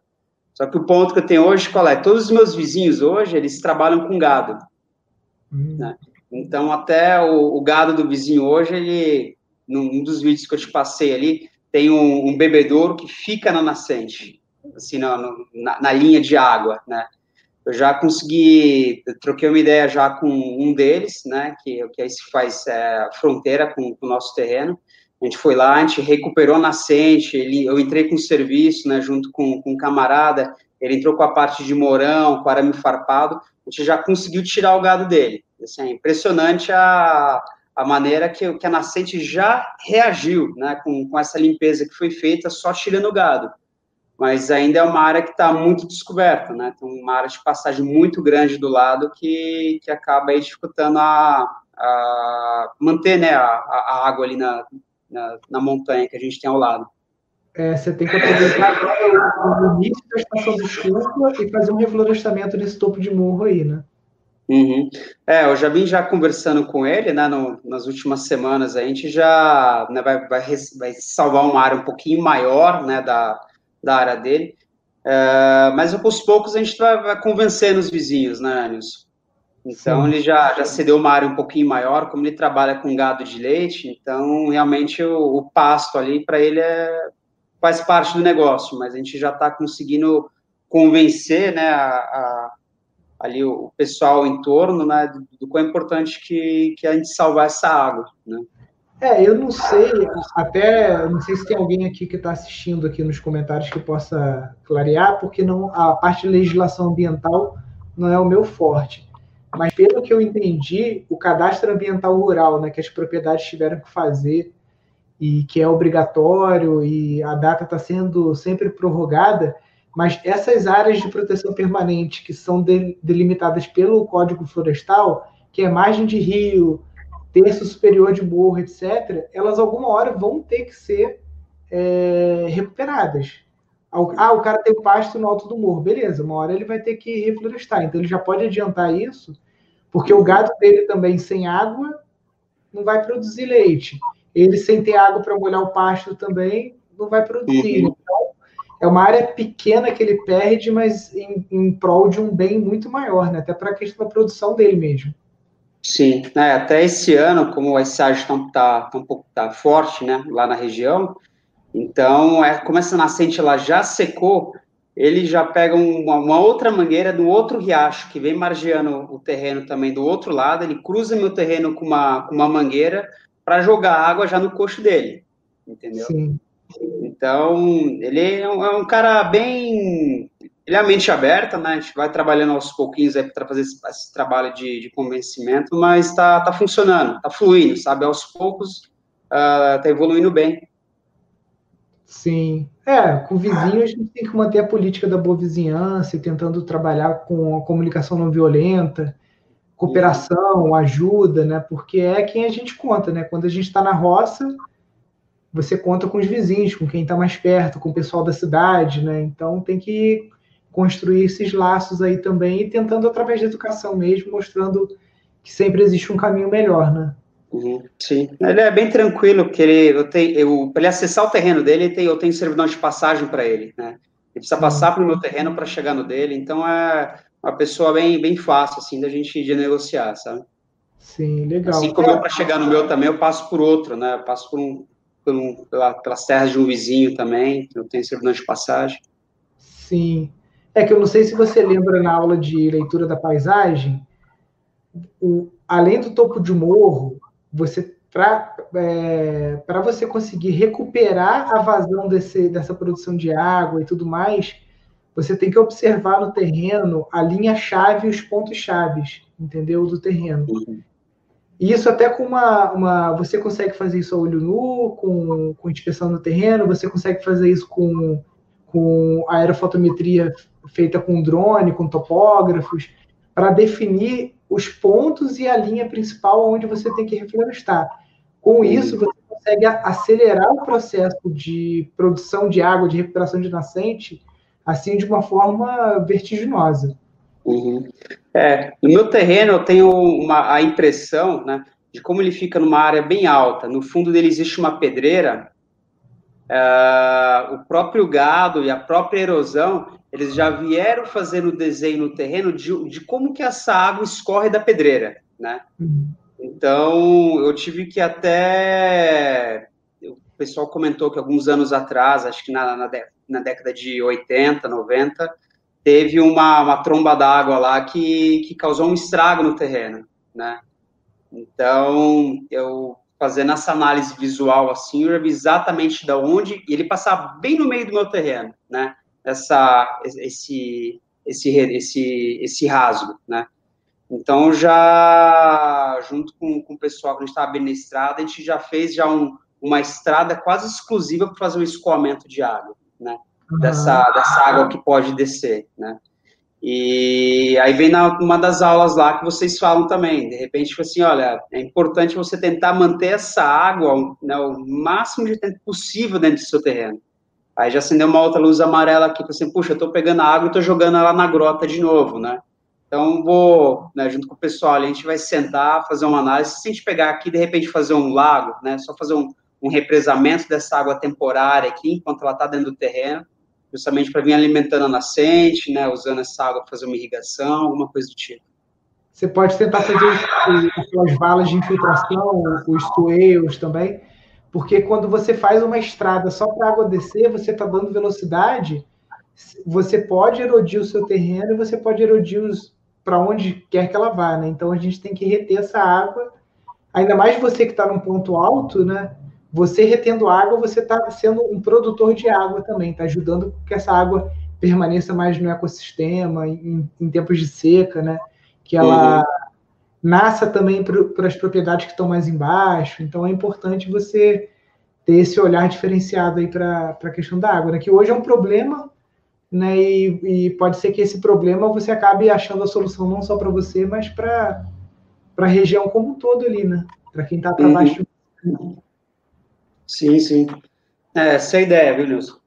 Só que o ponto que eu tenho hoje, qual é? Todos os meus vizinhos hoje, eles trabalham com gado, hum. né? Então, até o, o, gado do vizinho hoje, ele, num dos vídeos que eu te passei ali, tem um, um bebedouro que fica na nascente, assim, na, na, na, linha de água, né? Eu já consegui, troquei uma ideia já com um deles, né, que, que aí se faz é, fronteira com, com, o nosso terreno. A gente foi lá, a gente recuperou a nascente, ele, eu entrei com o serviço, né, junto com, com um camarada, ele entrou com a parte de morão, com arame farpado, a gente já conseguiu tirar o gado dele. Assim, é impressionante a, a maneira que, que a nascente já reagiu né, com, com essa limpeza que foi feita só tirando o gado. Mas ainda é uma área que está muito descoberta, né? Tem uma área de passagem muito grande do lado que, que acaba aí dificultando a, a manter né, a, a água ali na, na, na montanha que a gente tem ao lado. É, você tem que aproveitar o início da estação de chuva e fazer um reflorestamento nesse topo de morro aí, né? Uhum. É, eu já vim já conversando com ele, né, no, nas últimas semanas, a gente já né, vai, vai, vai, salvar uma área um pouquinho maior, né, da, da área dele, é, mas aos poucos a gente vai, vai convencendo os vizinhos, né, Nilson? Então, Sim. ele já, já cedeu uma área um pouquinho maior, como ele trabalha com gado de leite, então, realmente, o, o pasto ali, para ele, é, faz parte do negócio, mas a gente já está conseguindo convencer, né, a, a ali o, pessoal em torno, né, do, do quão é importante que, que a gente salvar essa água, né. É, eu não sei, até não sei se tem alguém aqui que está assistindo aqui nos comentários que possa clarear, porque não a parte de legislação ambiental não é o meu forte. Mas pelo que eu entendi, o cadastro ambiental rural, né, que as propriedades tiveram que fazer e que é obrigatório e a data está sendo sempre prorrogada, mas essas áreas de proteção permanente que são delimitadas pelo Código Florestal, que é margem de rio, terço superior de morro, etc., elas alguma hora vão ter que ser é, recuperadas. Ah, o cara tem pasto no alto do morro, beleza, uma hora ele vai ter que reflorestar, então ele já pode adiantar isso, porque o gado dele também sem água não vai produzir leite. Ele sem ter água para molhar o pasto também não vai produzir. Uhum. Então, é uma área pequena que ele perde, mas em, em prol de um bem muito maior, né? Até para a questão da produção dele mesmo. Sim, é, até esse ano, como a estiagem está tá, tá um pouco tá forte, né, lá na região, então, é, como essa nascente ela já secou, ele já pega uma, uma, outra mangueira do outro riacho, que vem margeando o terreno também do outro lado, ele cruza meu terreno com uma, com uma mangueira para jogar água já no coxo dele, entendeu? Sim. Então, ele é um, é um, cara bem. Ele é a mente aberta, né? A gente vai trabalhando aos pouquinhos aí para fazer esse, esse, trabalho de, de convencimento, mas está tá funcionando, está fluindo, sabe? Aos poucos está uh, evoluindo bem. Sim. É, com o vizinho a gente tem que manter a política da boa vizinhança e tentando trabalhar com a comunicação não violenta, cooperação, ajuda, né? Porque é quem a gente conta, né? Quando a gente está na roça, você conta com os vizinhos, com quem está mais perto, com o pessoal da cidade, né? Então tem que construir esses laços aí também e tentando através da educação mesmo, mostrando que sempre existe um caminho melhor, né? Uhum, sim, ele é bem tranquilo, porque ele, eu tenho, eu, para ele acessar o terreno dele, tem, eu tenho servidão de passagem para ele, né? Ele precisa passar para o meu terreno para chegar no dele, então é uma pessoa bem, bem fácil, assim, da gente de negociar, sabe? Sim, legal. Assim como é. para chegar no meu também, eu passo por outro, né? Eu passo por um, pelo, pela, pelas terras de um vizinho também, eu tenho servidão de passagem. Sim. É que eu não sei se você lembra na aula de leitura da paisagem, o, além do topo de morro, você para é, você conseguir recuperar a vazão desse, dessa produção de água e tudo mais, você tem que observar no terreno a linha-chave e os pontos chaves, entendeu? Do terreno. E isso até com uma, uma. Você consegue fazer isso a olho nu, com, com inspeção no terreno, você consegue fazer isso com, com aerofotometria feita com drone, com topógrafos, para definir os pontos e a linha principal onde você tem que reflorestar. Com isso, você consegue acelerar o processo de produção de água, de recuperação de nascente, assim de uma forma vertiginosa. Uhum. É, no meu terreno eu tenho uma, a impressão, né, de como ele fica numa área bem alta. No fundo dele existe uma pedreira. Uh, o próprio gado e a própria erosão, eles já vieram fazendo o desenho no terreno de, de como que essa água escorre da pedreira, né? Uhum. Então, eu tive que até... O pessoal comentou que alguns anos atrás, acho que na, na, na década de 80, 90, teve uma, uma tromba d'água lá que, que causou um estrago no terreno, né? Então, eu fazendo essa análise visual assim, eu vi exatamente da onde, e ele passava bem no meio do meu terreno, né? Essa, esse, esse, esse, esse rasgo, né? Então, já, junto com, com o pessoal que a gente estava bem na estrada, a gente já fez já um, uma estrada quase exclusiva para fazer o escoamento de água, né? dessa, dessa água que pode descer, né? E aí vem na, uma das aulas lá que vocês falam também, de repente, tipo assim, olha, é importante você tentar manter essa água né, o máximo de tempo possível dentro do seu terreno. Aí já acendeu uma outra luz amarela aqui, assim, puxa, eu tô pegando a água e tô jogando ela na grota de novo, né? Então, vou, né, junto com o pessoal, a gente vai sentar, fazer uma análise, se a gente pegar aqui, de repente, fazer um lago, né, só fazer um, um represamento dessa água temporária aqui, enquanto ela está dentro do terreno, justamente para vir alimentando a nascente, né, usando essa água para fazer uma irrigação, alguma coisa do tipo. Você pode tentar fazer aquelas valas de infiltração, os swales também, porque quando você faz uma estrada só para a água descer, você está dando velocidade, você pode erodir o seu terreno e você pode erodir para onde quer que ela vá, né? Então a gente tem que reter essa água, ainda mais você que está num ponto alto, né? Você retendo água, você está sendo um produtor de água também, está ajudando que essa água permaneça mais no ecossistema, em, em tempos de seca, né? Que ela uhum. nasça também para as propriedades que estão mais embaixo. Então é importante você ter esse olhar diferenciado aí para a questão da água, né? Que hoje é um problema, né? E, e, pode ser que esse problema você acabe achando a solução não só para você, mas para a região como um todo ali, né? Para quem está para uhum. baixo. Sim, sim. É, a ideia, viu, Nilson?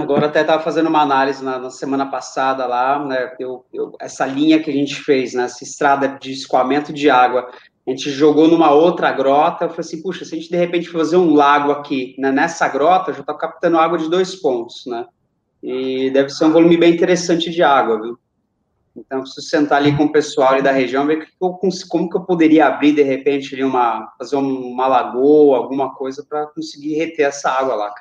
Agora até estava fazendo uma análise na, na, semana passada lá, né, eu, eu, essa linha que a gente fez, né, essa estrada de escoamento de água a gente jogou numa outra grota, eu falei assim, puxa, se a gente de repente fazer um lago aqui, né, nessa grota, já está captando água de dois pontos, né? E deve ser um volume bem interessante de água, viu? Então, preciso sentar ali com o pessoal ali da região, ver como que eu poderia abrir, de repente, ali uma, fazer uma lagoa, alguma coisa, para conseguir reter essa água lá.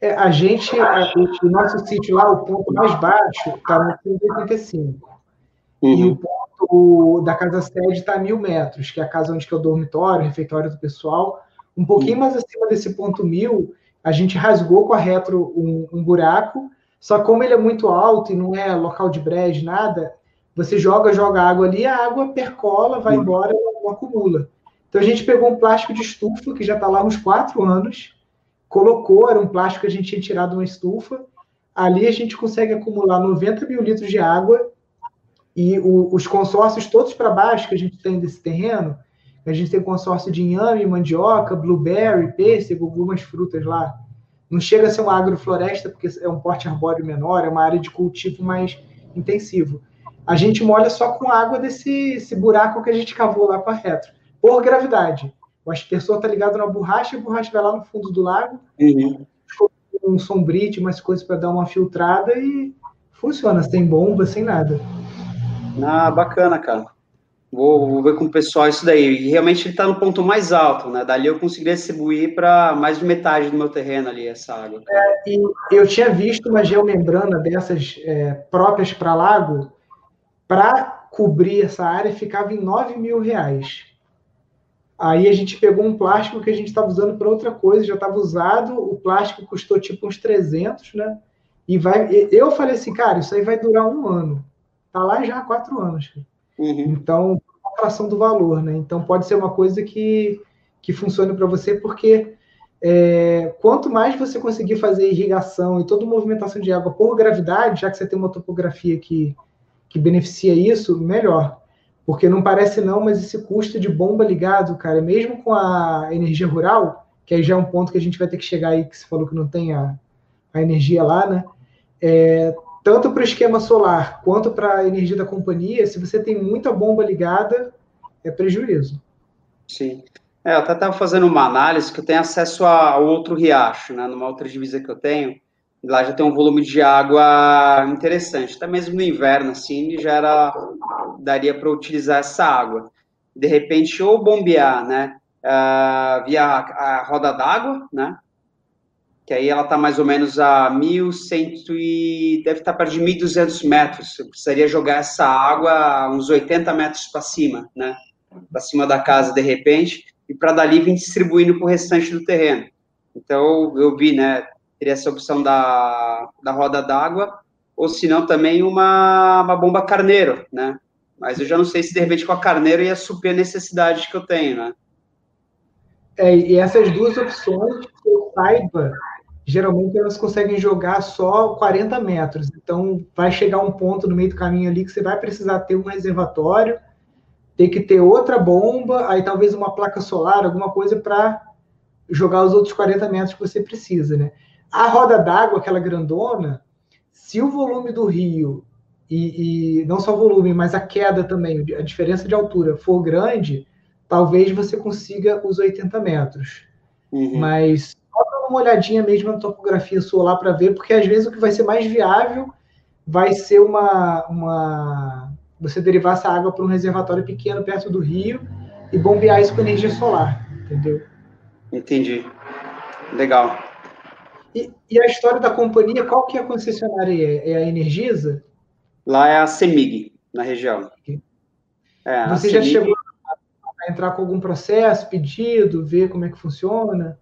É, a gente, a, o nosso sítio lá, o ponto mais baixo, está no 185. Uhum. E o ponto da casa sede está a mil metros, que é a casa onde é o dormitório, o refeitório do pessoal. Um pouquinho uhum. mais acima desse ponto mil, a gente rasgou com a retro um, um buraco só como ele é muito alto e não é local de brejo, nada, você joga, joga água ali, a água percola, vai embora, não acumula. Então a gente pegou um plástico de estufa, que já está lá uns quatro anos, colocou, era um plástico que a gente tinha tirado uma estufa, ali a gente consegue acumular 90 mil litros de água e o, os consórcios todos para baixo que a gente tem desse terreno, a gente tem consórcio de inhame, mandioca, blueberry, pêssego, algumas frutas lá. Não chega a ser uma agrofloresta, porque é um porte arbóreo menor, é uma área de cultivo mais intensivo. A gente molha só com água desse buraco que a gente cavou lá com a retro, por gravidade. O aspersor está ligado na borracha, e a borracha vai lá no fundo do lago, uhum. um sombrite, umas coisas para dar uma filtrada e funciona, sem bomba, sem nada. Ah, bacana, cara. Vou, vou, ver com o pessoal isso daí. E realmente ele está no ponto mais alto, né? Dali eu conseguiria distribuir para mais de metade do meu terreno ali, essa água. É, e eu tinha visto uma geomembrana dessas é, próprias para lago, para cobrir essa área ficava em 9 mil reais. Aí a gente pegou um plástico que a gente estava usando para outra coisa, já estava usado, o plástico custou tipo uns 300, né? E vai, eu falei assim, cara, isso aí vai durar um ano. Tá lá já há quatro anos. Uhum. Então, a fração do valor, né? Então, pode ser uma coisa que, que funcione para você, porque é, quanto mais você conseguir fazer irrigação e toda movimentação de água por gravidade, já que você tem uma topografia que, que beneficia isso, melhor. Porque não parece não, mas esse custo de bomba ligado, cara, mesmo com a energia rural, que aí já é um ponto que a gente vai ter que chegar aí, que você falou que não tem a, a energia lá, né? É, tanto para o esquema solar quanto para a energia da companhia, se você tem muita bomba ligada, é prejuízo. Sim. É, eu até estava fazendo uma análise que eu tenho acesso a outro riacho, né, numa outra divisa que eu tenho, lá já tem um volume de água interessante, até mesmo no inverno, assim, já era, daria para utilizar essa água. De repente, ou bombear, né, uh, via a roda d'água, né, que aí ela está mais ou menos a 1.100 e deve estar tá perto de 1.200 metros. Eu precisaria jogar essa água uns 80 metros para cima, né? Para cima da casa, de repente, e para dali vir distribuindo para o restante do terreno. Então, eu vi, né? Teria essa opção da, da roda d'água, ou se não, também uma, uma bomba carneiro, né? Mas eu já não sei se de repente com a carneiro ia suprir a necessidade que eu tenho, né? É, e essas duas opções, que eu saiba, geralmente elas conseguem jogar só 40 metros. Então, vai chegar um ponto no meio do caminho ali que você vai precisar ter um reservatório, ter que ter outra bomba, aí talvez uma placa solar, alguma coisa para jogar os outros 40 metros que você precisa, né? A roda d'água, aquela grandona, se o volume do rio e, e, não só o volume, mas a queda também, a diferença de altura for grande, talvez você consiga os 80 metros. Uhum. Mas uma olhadinha mesmo na topografia lá para ver, porque às vezes o que vai ser mais viável vai ser uma, uma você derivar essa água para um reservatório pequeno perto do rio e bombear isso com energia solar, entendeu? Entendi. Legal. E, e a história da companhia, qual que é a concessionária? É, é a Energisa? Lá é a Semig, na região. É, você já chegou a entrar com algum processo, pedido, ver como é que funciona?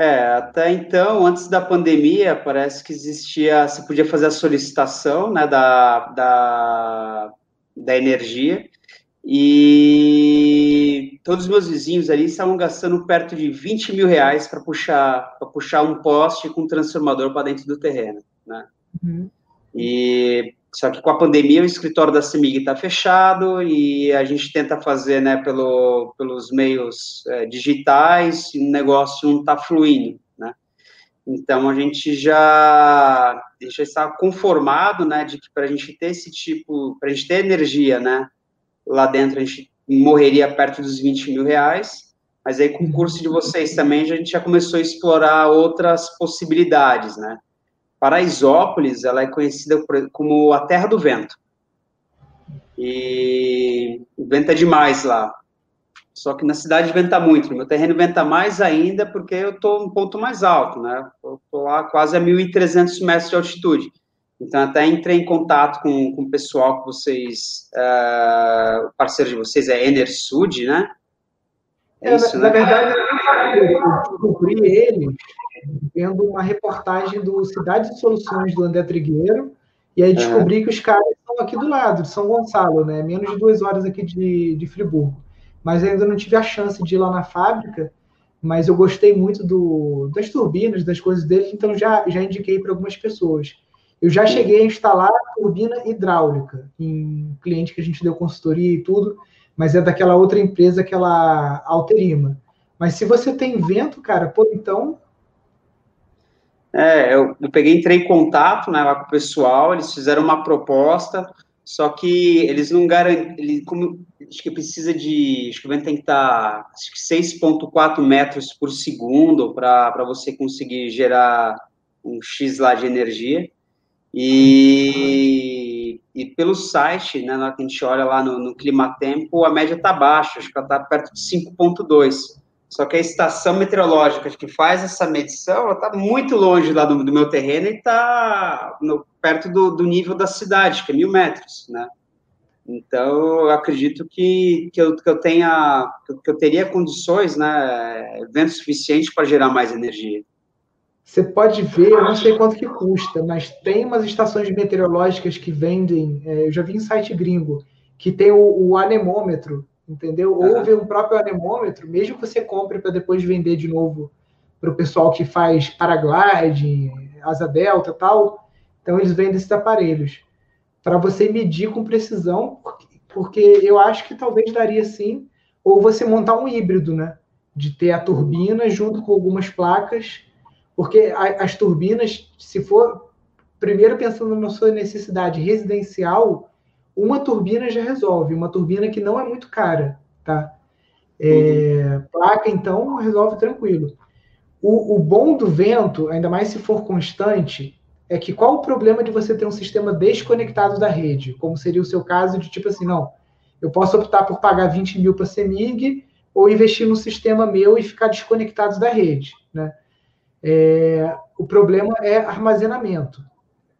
É, até então, antes da pandemia, parece que existia, você podia fazer a solicitação, né, da, da, da energia, e todos os meus vizinhos ali estavam gastando perto de 20 mil reais para puxar, puxar um poste com um transformador para dentro do terreno, né? Uhum. E só que com a pandemia o escritório da CEMIG está fechado e a gente tenta fazer né, pelo, pelos meios é, digitais e o negócio não está fluindo. Né? Então a gente já, já está conformado né, de que para a gente ter esse tipo, para a gente ter energia né, lá dentro, a gente morreria perto dos 20 mil reais, mas aí com o curso de vocês também a gente já começou a explorar outras possibilidades, né? Paraisópolis, ela é conhecida como a terra do vento. E o vento é demais lá. Só que na cidade venta muito, no meu terreno venta mais ainda porque eu estou um ponto mais alto, né? Eu estou lá quase a 1.300 metros de altitude. Então, até entrei em contato com, com o pessoal que vocês, uh, o parceiro de vocês é Enersud, né? É, isso, na, né? na verdade, descobri ele vendo uma reportagem do Cidade de Soluções do André Trigueiro, e aí descobri uhum. que os caras estão aqui do lado, de São Gonçalo, né? Menos de duas horas aqui de, de Friburgo. Mas ainda não tive a chance de ir lá na fábrica, mas eu gostei muito do, das turbinas, das coisas deles, então já, já indiquei para algumas pessoas. Eu já cheguei a instalar turbina hidráulica em cliente que a gente deu consultoria e tudo, mas é daquela outra empresa, aquela Alterima. Mas se você tem vento, cara, pô, então. É, eu, eu peguei, entrei em contato né, lá com o pessoal, eles fizeram uma proposta, só que eles não garantem, acho que precisa de, acho que o vento tem que estar, tá, que 6.4 metros por segundo para você conseguir gerar um X lá de energia. E, e pelo site, né, na hora que a gente olha lá no, no Climatempo, a média está baixa, acho que ela está perto de 5,2. Só que a estação meteorológica que faz essa medição, ela está muito longe lá do, do meu terreno e está perto do, do, nível da cidade, que é mil metros, né? Então, eu acredito que, que, eu, que eu tenha, que eu teria condições, né, vento suficiente para gerar mais energia. Você pode ver, eu não sei quanto que custa, mas tem umas estações meteorológicas que vendem, é, eu já vi em site gringo, que tem o, o anemômetro, entendeu? Uhum. Ou vê um próprio anemômetro, mesmo que você compre para depois vender de novo para o pessoal que faz paraglide, asa delta tal. Então eles vendem esses aparelhos para você medir com precisão, porque eu acho que talvez daria sim, ou você montar um híbrido, né? De ter a turbina junto com algumas placas porque as turbinas, se for primeiro pensando na sua necessidade residencial, uma turbina já resolve, uma turbina que não é muito cara, tá? É, uhum. Placa, então, resolve tranquilo. O, o, bom do vento, ainda mais se for constante, é que qual o problema de você ter um sistema desconectado da rede? Como seria o seu caso de tipo assim, não, eu posso optar por pagar 20 mil para CEMIG ou investir no sistema meu e ficar desconectado da rede, né? É, o problema é armazenamento.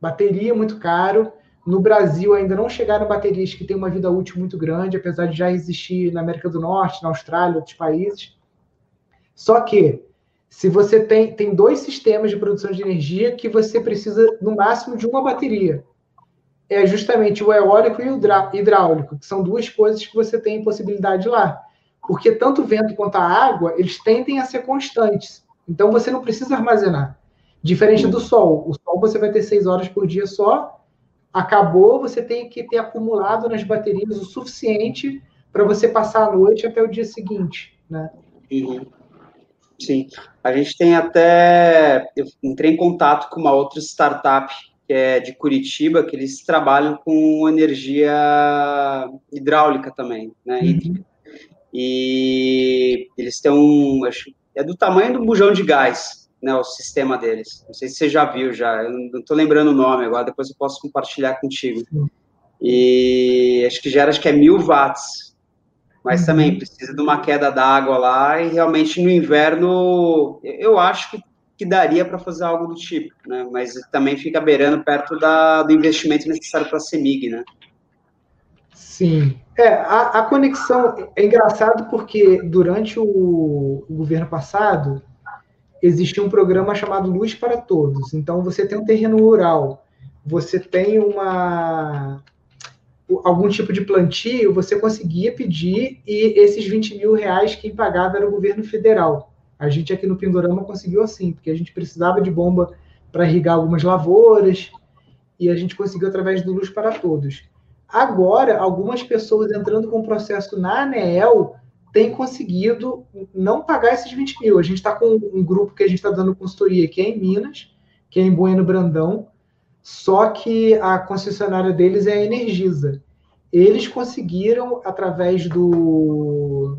Bateria muito caro. No Brasil ainda não chegaram baterias que têm uma vida útil muito grande, apesar de já existir na América do Norte, na Austrália, outros países. Só que se você tem, tem dois sistemas de produção de energia que você precisa no máximo de uma bateria. É justamente o eólico e o hidráulico, que são duas coisas que você tem possibilidade lá. Porque tanto o vento quanto a água, eles tendem a ser constantes. Então você não precisa armazenar. Diferente do sol. O sol você vai ter seis horas por dia só. Acabou, você tem que ter acumulado nas baterias o suficiente para você passar a noite até o dia seguinte, né? Uhum. Sim. A gente tem até. Eu entrei em contato com uma outra startup que é de Curitiba, que eles trabalham com energia hidráulica também, né? Uhum. E eles têm um, acho, é do tamanho do bujão de gás, né, o sistema deles. Não sei se você já viu já, eu não estou lembrando o nome agora, depois eu posso compartilhar contigo. E acho que gera, acho que é mil watts, mas uhum. também precisa de uma queda d'água lá e realmente no inverno eu acho que, que daria para fazer algo do tipo, né, mas também fica beirando perto da, do investimento necessário para a CEMIG, né. Sim. É, a, a, conexão é engraçado porque durante o, o, governo passado existia um programa chamado Luz para Todos. Então você tem um terreno rural, você tem uma algum tipo de plantio, você conseguia pedir e esses 20 mil reais quem pagava era o governo federal. A gente aqui no Pindorama conseguiu assim, porque a gente precisava de bomba para irrigar algumas lavouras e a gente conseguiu através do Luz para Todos. Agora, algumas pessoas entrando com o processo na ANEEL têm conseguido não pagar esses 20 mil. A gente está com um grupo que a gente está dando consultoria que é em Minas, que é em Bueno Brandão, só que a concessionária deles é a Energisa. eles conseguiram, através do,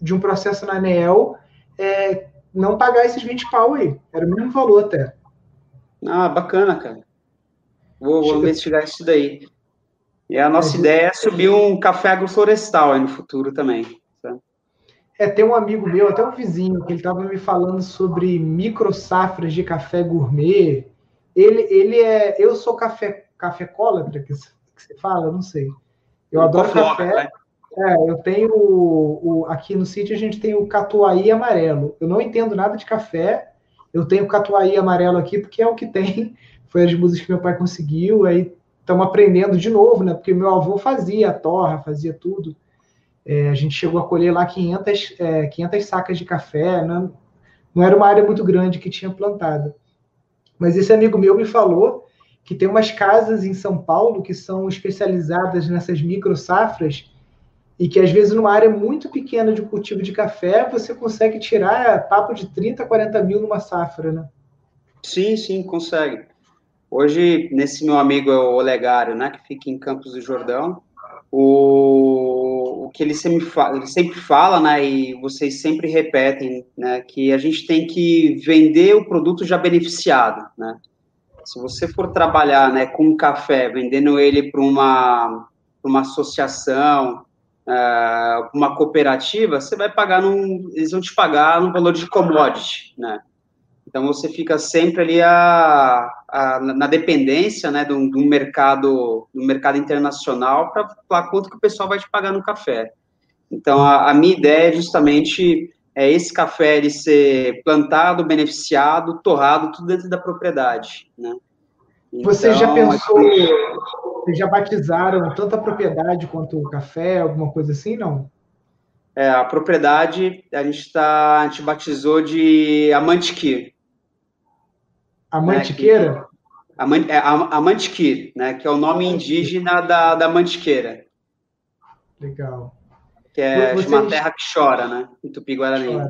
de um processo na ANEEL, é, não pagar esses 20 pau aí. Era o mesmo valor até. Ah, bacana, cara. Vou, vou investigar isso daí. E a nossa é, ideia é subir um café agroflorestal aí no futuro também. É, tem um amigo meu, até um vizinho, que ele estava me falando sobre micro safras de café gourmet. Ele, ele é. Eu sou café, café cólatra, que, que você fala? Não sei. Eu um adoro café. Né? É, eu tenho o, o, aqui no sítio a gente tem o catuaí amarelo. Eu não entendo nada de café. Eu tenho o catuaí amarelo aqui porque é o que tem. Foi as músicas que meu pai conseguiu. Aí estamos aprendendo de novo, né? Porque meu avô fazia a torra, fazia tudo. É, a gente chegou a colher lá 500, é, 500 sacas de café. Não, né? não era uma área muito grande que tinha plantado. Mas esse amigo meu me falou que tem umas casas em São Paulo que são especializadas nessas micro safras e que às vezes numa área muito pequena de cultivo de café você consegue tirar papo de 30, 40 mil numa safra, né? Sim, sim, consegue. Hoje, nesse meu amigo Olegário, né, que fica em Campos do Jordão, o, o que ele sempre, fala, ele sempre fala, né, e vocês sempre repetem, né, que a gente tem que vender o produto já beneficiado, né. Se você for trabalhar, né, com café, vendendo ele para uma, uma associação, uh, uma cooperativa, você vai pagar num, eles vão te pagar no valor de commodity, né? Então você fica sempre ali a, a na dependência, né, do, do mercado, do mercado internacional para falar quanto que o pessoal vai te pagar no café. Então a, a minha ideia é justamente é esse café ele ser plantado, beneficiado, torrado, tudo dentro da propriedade, né? Então, Você já então, pensou, aqui... vocês já batizaram tanto a propriedade quanto o café, alguma coisa assim, não? É, a propriedade, a gente, tá, a gente batizou de Amantiquir. Amantiqueira? Né, que, é, Amantiquir, né, que é o nome indígena da, da mantiqueira. Legal. Que é vocês... uma terra que chora, né, em Tupi-Guarani.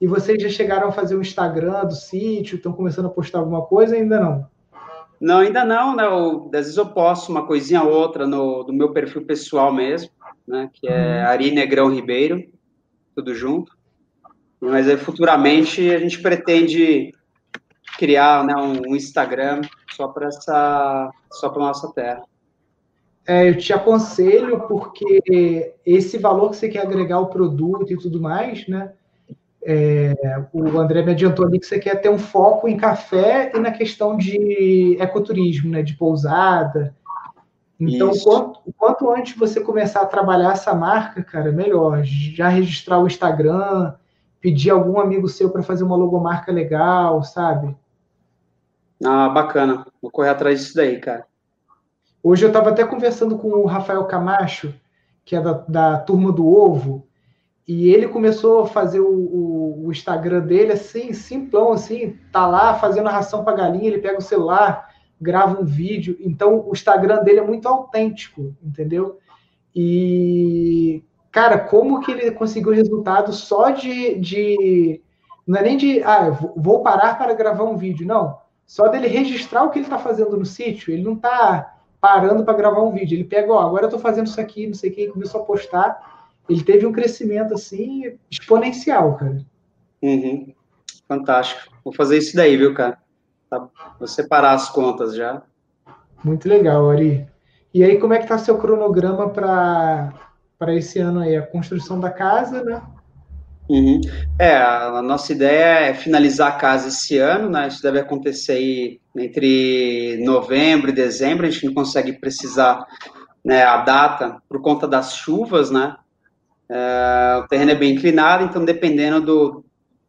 E vocês já chegaram a fazer o um Instagram do sítio? Estão começando a postar alguma coisa ainda não? Não, ainda não, né? Eu, às vezes eu posto uma coisinha ou outra no, do meu perfil pessoal mesmo, né? Que é uhum. Ari Negrão Ribeiro, tudo junto. Mas aí, futuramente a gente pretende criar né, um Instagram só para essa só para nossa terra. É, eu te aconselho porque esse valor que você quer agregar ao produto e tudo mais, né? É, o André me adiantou ali que você quer ter um foco em café e na questão de ecoturismo, né, de pousada. Então, quanto, quanto, antes você começar a trabalhar essa marca, cara, melhor. Já registrar o Instagram, pedir algum amigo seu para fazer uma logomarca legal, sabe? Ah, bacana. Vou correr atrás disso daí, cara. Hoje eu estava até conversando com o Rafael Camacho, que é da, da turma do Ovo, e ele começou a fazer o, o, o, Instagram dele assim, simplão, assim, tá lá fazendo a ração para galinha, ele pega o celular, grava um vídeo. Então, o Instagram dele é muito autêntico, entendeu? E, cara, como que ele conseguiu resultado só de. de não é nem de, ah, vou parar para gravar um vídeo, não. Só dele registrar o que ele está fazendo no sítio, ele não está parando para gravar um vídeo. Ele pega, ó, agora eu estou fazendo isso aqui, não sei quem, começou a postar ele teve um crescimento assim exponencial, cara. Uhum. Fantástico. Vou fazer isso daí, viu, cara? Tá, vou separar as contas já. Muito legal, Ari. E aí, como é que tá seu cronograma para esse ano aí? A construção da casa, né? Uhum. É, a nossa ideia é finalizar a casa esse ano, né? Isso deve acontecer aí entre novembro e dezembro. A gente não consegue precisar né, a data por conta das chuvas, né? Uh, o terreno é bem inclinado, então dependendo do,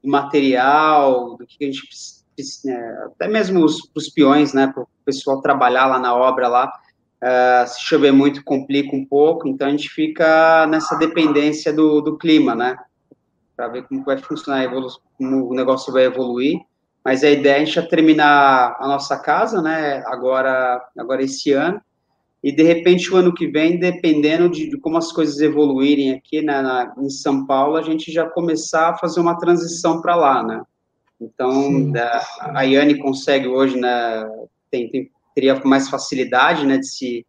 material, do que a gente precisa, né, até mesmo os, os peões, né, para o pessoal trabalhar lá na obra lá, uh, se chover muito complica um pouco, então a gente fica nessa dependência do, do clima, né, para ver como vai funcionar, como o negócio vai evoluir, mas a ideia é a gente já terminar a nossa casa, né, agora, agora esse ano, e de repente o ano que vem, dependendo de, de como as coisas evoluírem aqui né, na, em São Paulo, a gente já começar a fazer uma transição para lá, né? Então, da, a Yane consegue hoje, né, tem, tem, teria mais facilidade, né, de se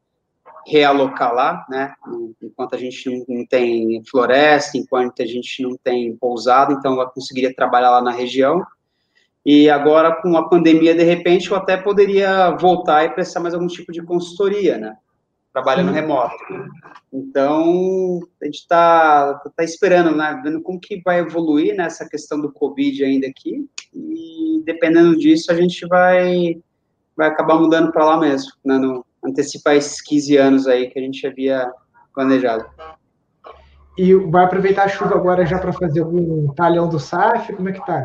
realocar lá, né? Enquanto a gente não tem floresta, enquanto a gente não tem pousada, então eu conseguiria trabalhar lá na região. E agora, com a pandemia, de repente, eu até poderia voltar e prestar mais algum tipo de consultoria, né? Trabalhando remoto. Então, a gente está tá esperando, né? Vendo como que vai evoluir nessa né, questão do Covid ainda aqui. E, dependendo disso, a gente vai, vai acabar mudando para lá mesmo, né? No, antecipar esses 15 anos aí que a gente havia planejado. E vai aproveitar a chuva agora já para fazer algum talhão do SAF? Como é que tá?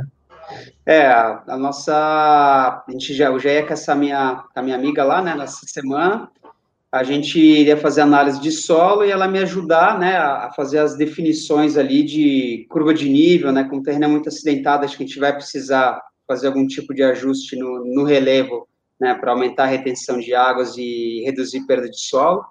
É, a, a nossa. A gente já, eu já ia com essa minha, com a minha amiga lá, né, nessa semana. A gente iria fazer análise de solo e ela me ajudar, né, a fazer as definições ali de curva de nível, né, com o terreno é muito acidentado, acho que a gente vai precisar fazer algum tipo de ajuste no, no relevo, né, para aumentar a retenção de águas e reduzir perda de solo.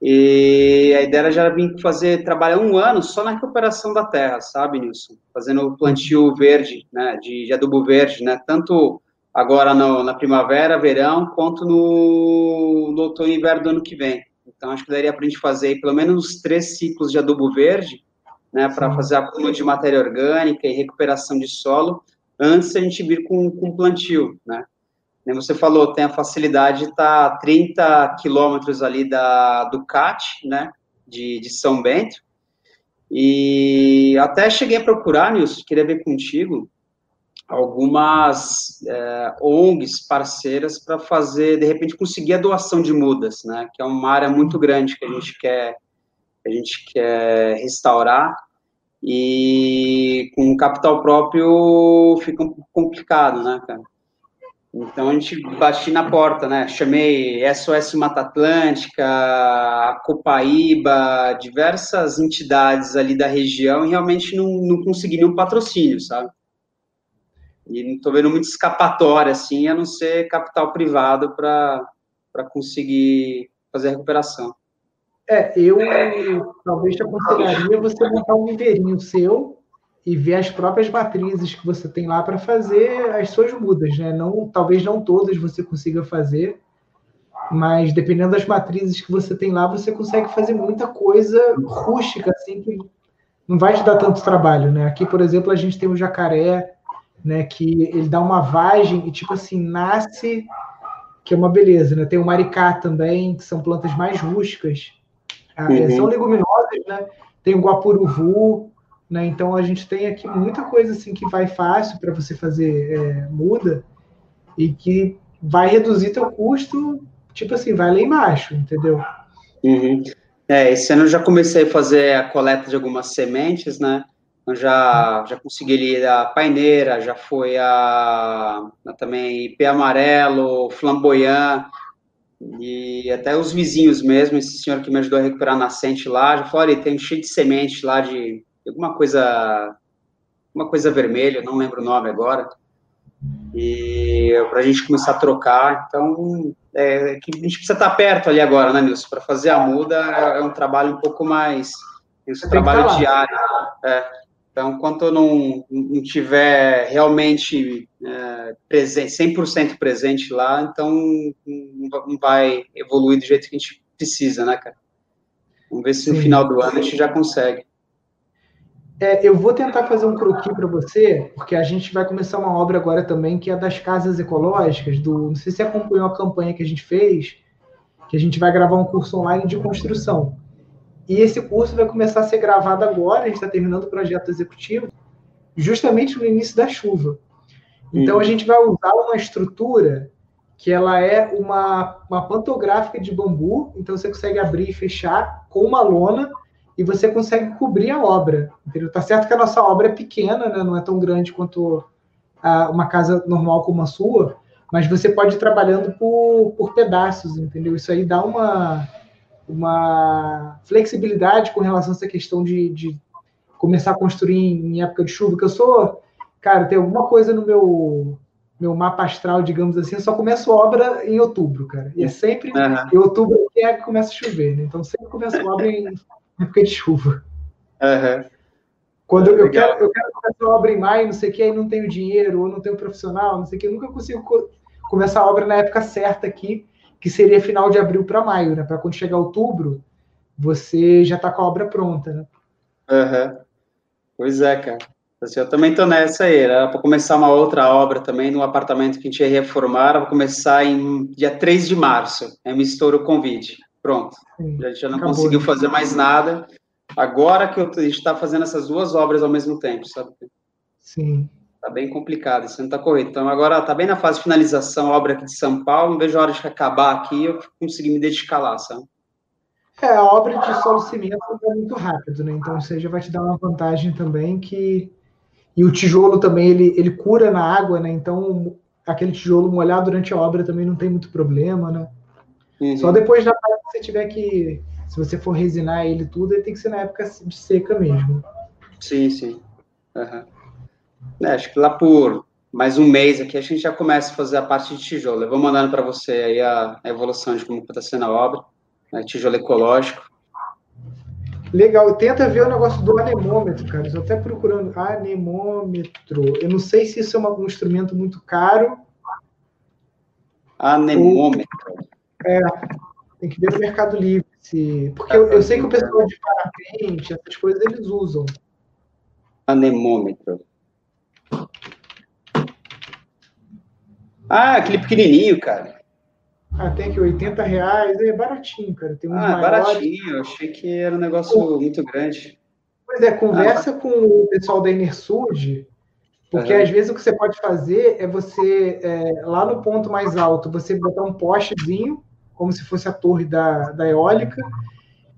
E a ideia era já vir fazer, trabalhar um ano só na recuperação da terra, sabe, Nilson? Fazendo plantio verde, né, de, de adubo verde, né, tanto agora no, na primavera, verão, quanto no, no outono e inverno do ano que vem. Então, acho que daria para a gente fazer pelo menos três ciclos de adubo verde, né, para fazer acúmulo de matéria orgânica e recuperação de solo, antes a gente vir com, com plantio, né? Como você falou, tem a facilidade de estar a 30 quilômetros ali da, do CAT, né, de, de São Bento, e até cheguei a procurar, Nilson, queria ver contigo, algumas é, ONGs parceiras para fazer, de repente, conseguir a doação de mudas, né, que é uma área muito grande que a gente quer, a gente quer restaurar, e com capital próprio fica um pouco complicado, né, cara? Então a gente bati na porta, né? Chamei SOS Mata Atlântica, Copaíba, diversas entidades ali da região e realmente não, não consegui nenhum patrocínio, sabe? E não estou vendo muito escapatória, assim, a não ser capital privado para conseguir fazer a recuperação. É, eu talvez te aconselharia você montar um viveirinho seu e ver as próprias matrizes que você tem lá para fazer as suas mudas, né? Não, talvez não todas você consiga fazer, mas dependendo das matrizes que você tem lá, você consegue fazer muita coisa rústica, assim, que não vai te dar tanto trabalho, né? Aqui, por exemplo, a gente tem o jacaré, né? Que ele dá uma vagem e, tipo assim, nasce, que é uma beleza, né? Tem o maricá também, que são plantas mais rústicas, ah, é, uhum. são leguminosas, né? Tem o guapuruvu, né? Então a gente tem aqui muita coisa assim que vai fácil para você fazer é, muda e que vai reduzir teu custo, tipo assim, vai lá embaixo, entendeu? Uhum. É, esse ano eu já comecei a fazer a coleta de algumas sementes, né? Eu já, já consegui ali a paineira, já foi a, a também IP amarelo, flamboyant, e até os vizinhos mesmo, esse senhor que me ajudou a recuperar a nascente lá, já falou, tem cheio de semente lá de alguma coisa, uma coisa vermelha, não lembro o nome agora, e para a gente começar a trocar. Então, é, que a gente precisa estar perto ali agora, né, Nilson? Para fazer a muda é, um trabalho um pouco mais. É um trabalho diário. É. Então, enquanto eu não, não tiver realmente é, presente, 100% presente lá, então não vai evoluir do jeito que a gente precisa, né, cara? Vamos ver se Sim. no final do ano a gente já consegue. É, eu vou tentar fazer um croquis para você, porque a gente vai começar uma obra agora também, que é das casas ecológicas, do. Não sei se você acompanhou a campanha que a gente fez, que a gente vai gravar um curso online de construção. E esse curso vai começar a ser gravado agora, a gente está terminando o projeto executivo, justamente no início da chuva. Então, a gente vai usar uma estrutura que ela é uma, uma pantográfica de bambu, então você consegue abrir e fechar com uma lona e você consegue cobrir a obra. Entendeu? Tá certo que a nossa obra é pequena, né? não é tão grande quanto a, uma casa normal como a sua, mas você pode ir trabalhando por, por pedaços, entendeu? Isso aí dá uma, uma flexibilidade com relação a essa questão de, de começar a construir em, época de chuva, que eu sou, cara, tem alguma coisa no meu meu mapa astral, digamos assim, eu só começo obra em outubro, cara. E é sempre uhum. em outubro é que começa a chover, né? Então sempre começo obra em época de chuva. Uhum. Quando eu, quero, eu quero começar a obra em maio, não sei o que, aí não tenho dinheiro, ou não tenho profissional, não sei o que, eu nunca consigo co começar a obra na época certa aqui. que seria final de abril para maio, né? Para quando chegar outubro, você já está com a obra pronta, né? Uhum. Pois é, cara. Assim, eu também estou nessa aí. Era para começar uma outra obra também, num apartamento que a gente ia reformar. Vou começar em dia 3 de março. Aí me estoura o convite. Pronto. Sim, já, já não acabou, conseguiu né? fazer mais nada. Agora que eu, a gente está fazendo essas duas obras ao mesmo tempo, sabe? Sim. Tá bem complicado, isso não está correto. Então, agora tá bem na fase de finalização a obra aqui de São Paulo. Não vejo a hora de acabar aqui eu conseguir me dedicar lá, sabe? É, a obra de solo cimento é muito rápido, né? Então, você já vai te dar uma vantagem também que e o tijolo também, ele, ele cura na água, né? Então, aquele tijolo molhar durante a obra também não tem muito problema, né? Uhum. Só depois da parte que você tiver que... Se você for resinar ele tudo, ele tem que ser na época de seca mesmo. Sim, sim. Uhum. É, acho que lá por mais um mês aqui a gente já começa a fazer a parte de tijolo. Eu vou mandando para você aí a, a, evolução de como está sendo a obra. Né? Tijolo ecológico. Legal, tenta ver o negócio do anemômetro, cara. Estou até procurando anemômetro. Eu não sei se isso é um instrumento muito caro. Anemômetro. Ou... É, tem que ver no Mercado Livre. Se... Porque eu, eu sei que o pessoal de parapente, essas coisas, eles usam. Anemômetro. Ah, aquele pequenininho, cara. Ah, tem aqui 80 reais, é baratinho, cara. Tem uns ah, maiores. baratinho, eu achei que era um negócio muito grande. Pois é, conversa ah. com o pessoal da Enersud, porque uhum. às vezes o que você pode fazer é você, é, lá no ponto mais alto, você botar um postezinho, como se fosse a torre da, da eólica.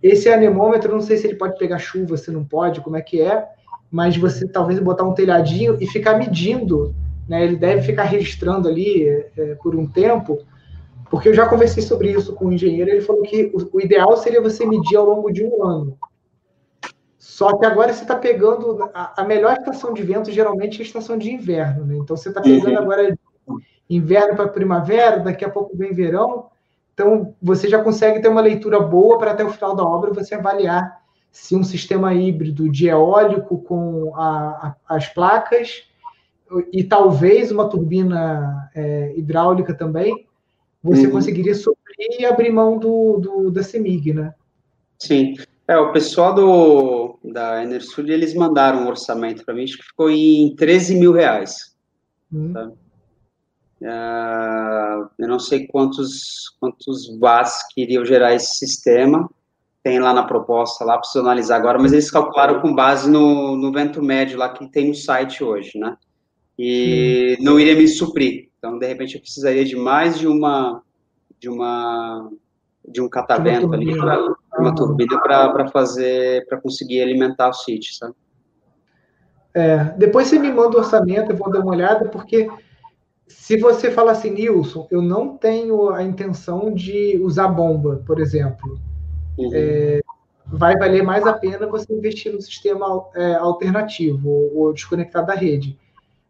Esse anemômetro, não sei se ele pode pegar chuva, se não pode, como é que é, mas você talvez botar um telhadinho e ficar medindo, né? Ele deve ficar registrando ali é, por um tempo porque eu já conversei sobre isso com o engenheiro, ele falou que o, o ideal seria você medir ao longo de um ano. Só que agora você está pegando. A, a, melhor estação de vento geralmente é a estação de inverno, né? Então você está pegando uhum. agora inverno para primavera, daqui a pouco vem verão. Então você já consegue ter uma leitura boa para até o final da obra você avaliar se um sistema híbrido de eólico com a, a, as placas e talvez uma turbina é, hidráulica também você uhum. conseguiria suprir e abrir mão do, do, da CEMIG, né? Sim. É, o pessoal do, da Enersul, eles mandaram um orçamento para mim, acho que ficou em 13 mil reais. Uhum. Tá? Uh, eu não sei quantos, quantos watts queriam gerar esse sistema, tem lá na proposta, lá preciso analisar agora, mas eles calcularam com base no, no vento médio lá que tem no site hoje, né? E uhum. não iria me suprir. Então, de repente, eu precisaria de mais de uma de uma de um catavento ali, pra, uma turbina para fazer para conseguir alimentar o sítio, sabe? É, depois você me manda o orçamento, eu vou dar uma olhada, porque se você fala assim, Nilson, eu não tenho a intenção de usar bomba, por exemplo, uhum. é, vai valer mais a pena você investir no sistema é, alternativo ou, desconectar da rede.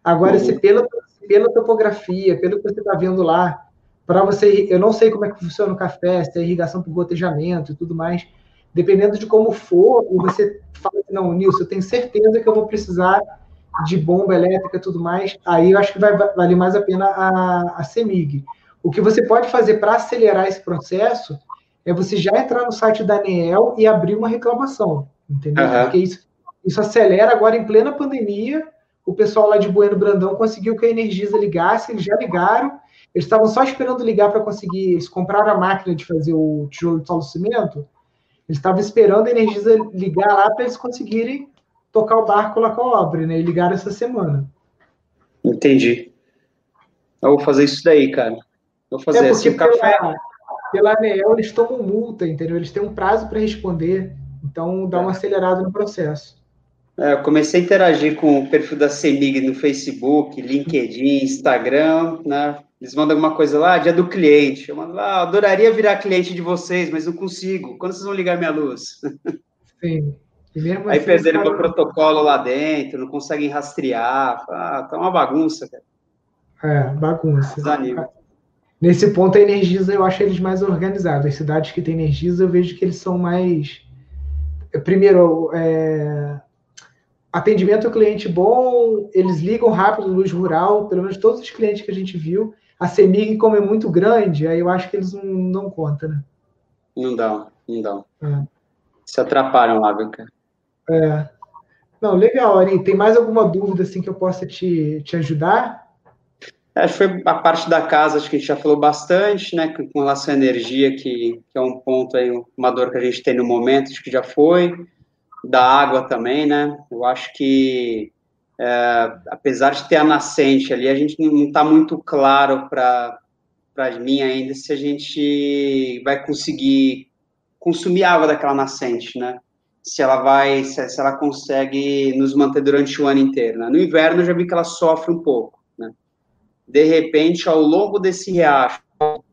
Agora, uhum. se pela pela topografia, pelo que você está vendo lá, para você, eu não sei como é que funciona o café, se é irrigação por gotejamento e tudo mais, dependendo de como for, você fala, assim, não, Nilson, eu tenho certeza que eu vou precisar de bomba elétrica e tudo mais, aí eu acho que vai valer mais a pena a, a CEMIG. O que você pode fazer para acelerar esse processo é você já entrar no site da ANEEL e abrir uma reclamação, entendeu? Uhum. Porque isso, isso acelera agora em plena pandemia, o pessoal lá de Bueno Brandão conseguiu que a Energisa ligasse, eles já ligaram, eles estavam só esperando ligar para conseguir, eles compraram a máquina de fazer o tijolo de solo cimento, eles estavam esperando a Energisa ligar lá para eles conseguirem tocar o barco lá com a obra, né? E ligaram essa semana. Entendi. Eu vou fazer isso daí, cara. Vou fazer é assim, pela, café. Pela ANEEL, eles tomam multa, entendeu? Eles têm um prazo para responder, então dá uma acelerada no processo. É, eu comecei a interagir com o perfil da CEMIG no Facebook, LinkedIn, Instagram, né? Eles mandam alguma coisa lá, dia do cliente. Eu mando lá, adoraria virar cliente de vocês, mas não consigo. Quando vocês vão ligar minha luz? Sim. Aí assim, perderam meu protocolo lá dentro, não conseguem rastrear. Ah, tá uma bagunça, cara. É, bagunça. Desanima. Nesse ponto, a Energisa, eu acho eles mais organizados. As cidades que têm Energisa, eu vejo que eles são mais. Primeiro, é atendimento ao cliente bom, eles ligam rápido luz rural, pelo menos todos os clientes que a gente viu. a CEMIG, como é muito grande, aí eu acho que eles não dão conta, né? Não dão, não dão. É. Se atrapalham lá, viu, cara? É. Não, legal, Ari. Tem mais alguma dúvida assim que eu possa te, te ajudar? Acho que foi a parte da casa, acho que a gente já falou bastante, né, com relação à energia, que, que é um ponto aí, uma dor que a gente tem no momento, acho que já foi, da água também, né, eu acho que, é, apesar de ter a nascente ali, a gente não está muito claro para mim ainda se a gente vai conseguir consumir água daquela nascente, né, se ela vai, se, se ela consegue nos manter durante o ano inteiro, né, no inverno eu já vi que ela sofre um pouco, de repente, ao longo desse riacho,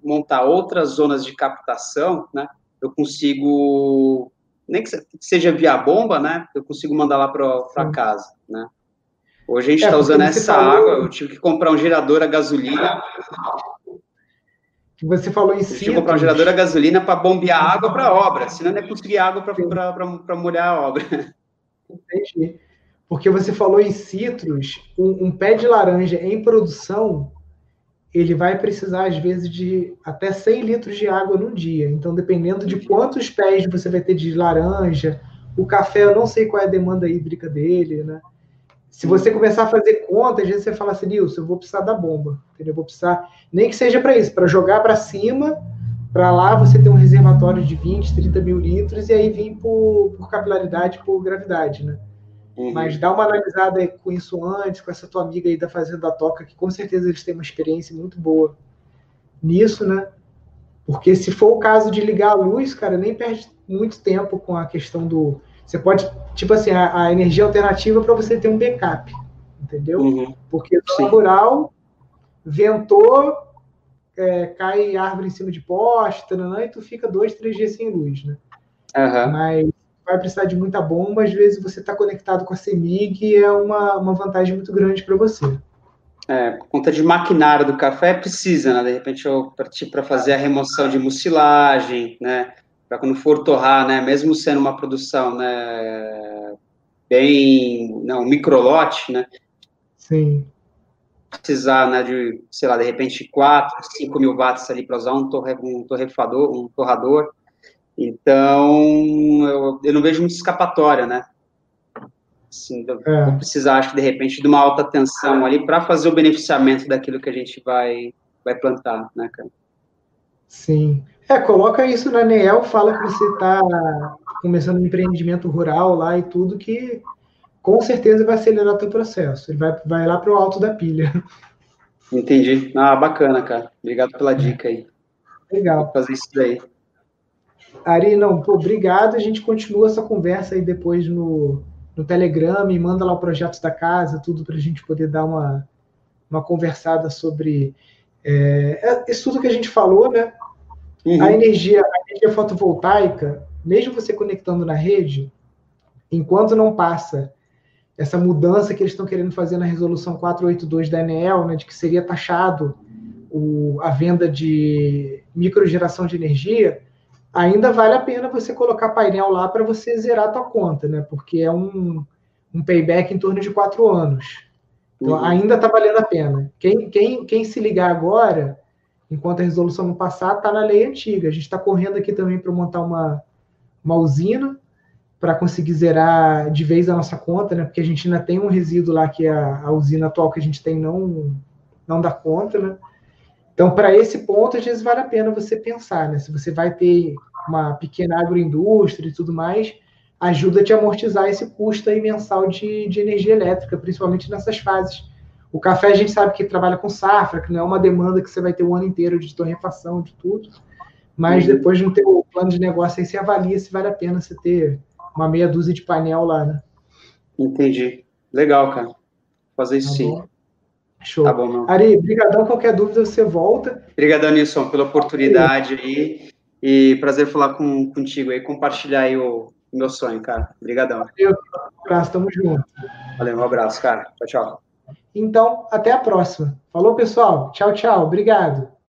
montar outras zonas de captação, né? Eu consigo, nem que seja via bomba, né? Eu consigo mandar lá para casa, né? Hoje a gente está é, usando essa falou... água, eu tive que comprar um gerador a gasolina. Você falou em. Tive que comprar um gerador a gasolina para bombear água para a obra, senão não é conseguir água para molhar a obra. Entendi. Porque você falou em citros, um, um, pé de laranja em produção, ele vai precisar, às vezes, de até 100 litros de água num dia. Então, dependendo de quantos pés você vai ter de laranja, o café, eu não sei qual é a demanda hídrica dele, né? Se você começar a fazer conta, às vezes você fala assim, Nilson, eu vou precisar da bomba, entendeu? Eu vou precisar, nem que seja para isso, para jogar para cima, para lá você ter um reservatório de 20, 30 mil litros e aí vir por, por capilaridade, por gravidade, né? Uhum. Mas dá uma analisada com isso antes, com essa tua amiga aí da Fazenda Toca, que com certeza eles têm uma experiência muito boa nisso, né? Porque se for o caso de ligar a luz, cara, nem perde muito tempo com a questão do. Você pode, tipo assim, a, a energia alternativa para você ter um backup, entendeu? Uhum. Porque no rural, ventou, é, cai árvore em cima de poste, e tu fica dois, três dias sem luz, né? Uhum. Mas vai precisar de muita bomba, às vezes você está conectado com a CEMIG e é uma, uma vantagem muito grande para você. É, por conta de maquinário do café, precisa, né? De repente para fazer a remoção de mucilagem, né? Para quando for torrar, né? Mesmo sendo uma produção, né? Bem, não, microlote, né? Sim. Precisar, né? De, sei lá, de repente 4, 5 mil watts ali para usar um, torre, um torrefador, um torrador então, eu, eu não vejo muita escapatória, né? Assim, é. Vou precisar, acho que, de repente, de uma alta tensão ali para fazer o beneficiamento daquilo que a gente vai, vai plantar, né, cara? Sim. É, coloca isso na NEL, fala que você está começando um empreendimento rural lá e tudo, que com certeza vai acelerar o teu processo. Ele vai, vai lá para o alto da pilha. Entendi. Ah, bacana, cara. Obrigado pela dica aí. Legal. Vou fazer isso daí. Ari, não, pô, obrigado. A gente continua essa conversa aí depois no, no Telegram, e manda lá o projeto da casa, tudo para a gente poder dar uma, uma conversada sobre é, é, isso tudo que a gente falou, né? Uhum. A energia, a energia fotovoltaica, mesmo você conectando na rede, enquanto não passa essa mudança que eles estão querendo fazer na resolução 482 da ANEEL, né, de que seria taxado o, a venda de microgeração de energia, ainda vale a pena você colocar painel lá para você zerar a tua conta, né? Porque é um, um payback em torno de quatro anos. Então, uhum. ainda está valendo a pena. Quem, quem, quem se ligar agora, enquanto a resolução não passar, está na lei antiga. A gente está correndo aqui também para montar uma, uma usina para conseguir zerar de vez a nossa conta, né? Porque a gente ainda tem um resíduo lá que a, a usina atual que a gente tem não, não dá conta, né? Então, para esse ponto, às vezes vale a pena você pensar, né? Se você vai ter uma pequena agroindústria e tudo mais, ajuda a te amortizar esse custo aí mensal de, de energia elétrica, principalmente nessas fases. O café a gente sabe que trabalha com safra, que não é uma demanda que você vai ter o ano inteiro de torrefação, de tudo. Mas uhum. depois no teu plano de negócio aí você avalia se vale a pena você ter uma meia dúzia de painel lá, né? Entendi. Legal, cara. Vou fazer isso tá sim. Show. Tá bom, meu. Ari, brigadão, qualquer dúvida você volta. Obrigadão, Nilson, pela oportunidade aí. E prazer falar com, contigo aí, compartilhar aí o meu sonho, cara. Obrigadão. Valeu, um abraço, tamo junto. Valeu, um abraço, cara. Tchau, tchau. Então, até a próxima. Falou, pessoal. Tchau, tchau. Obrigado.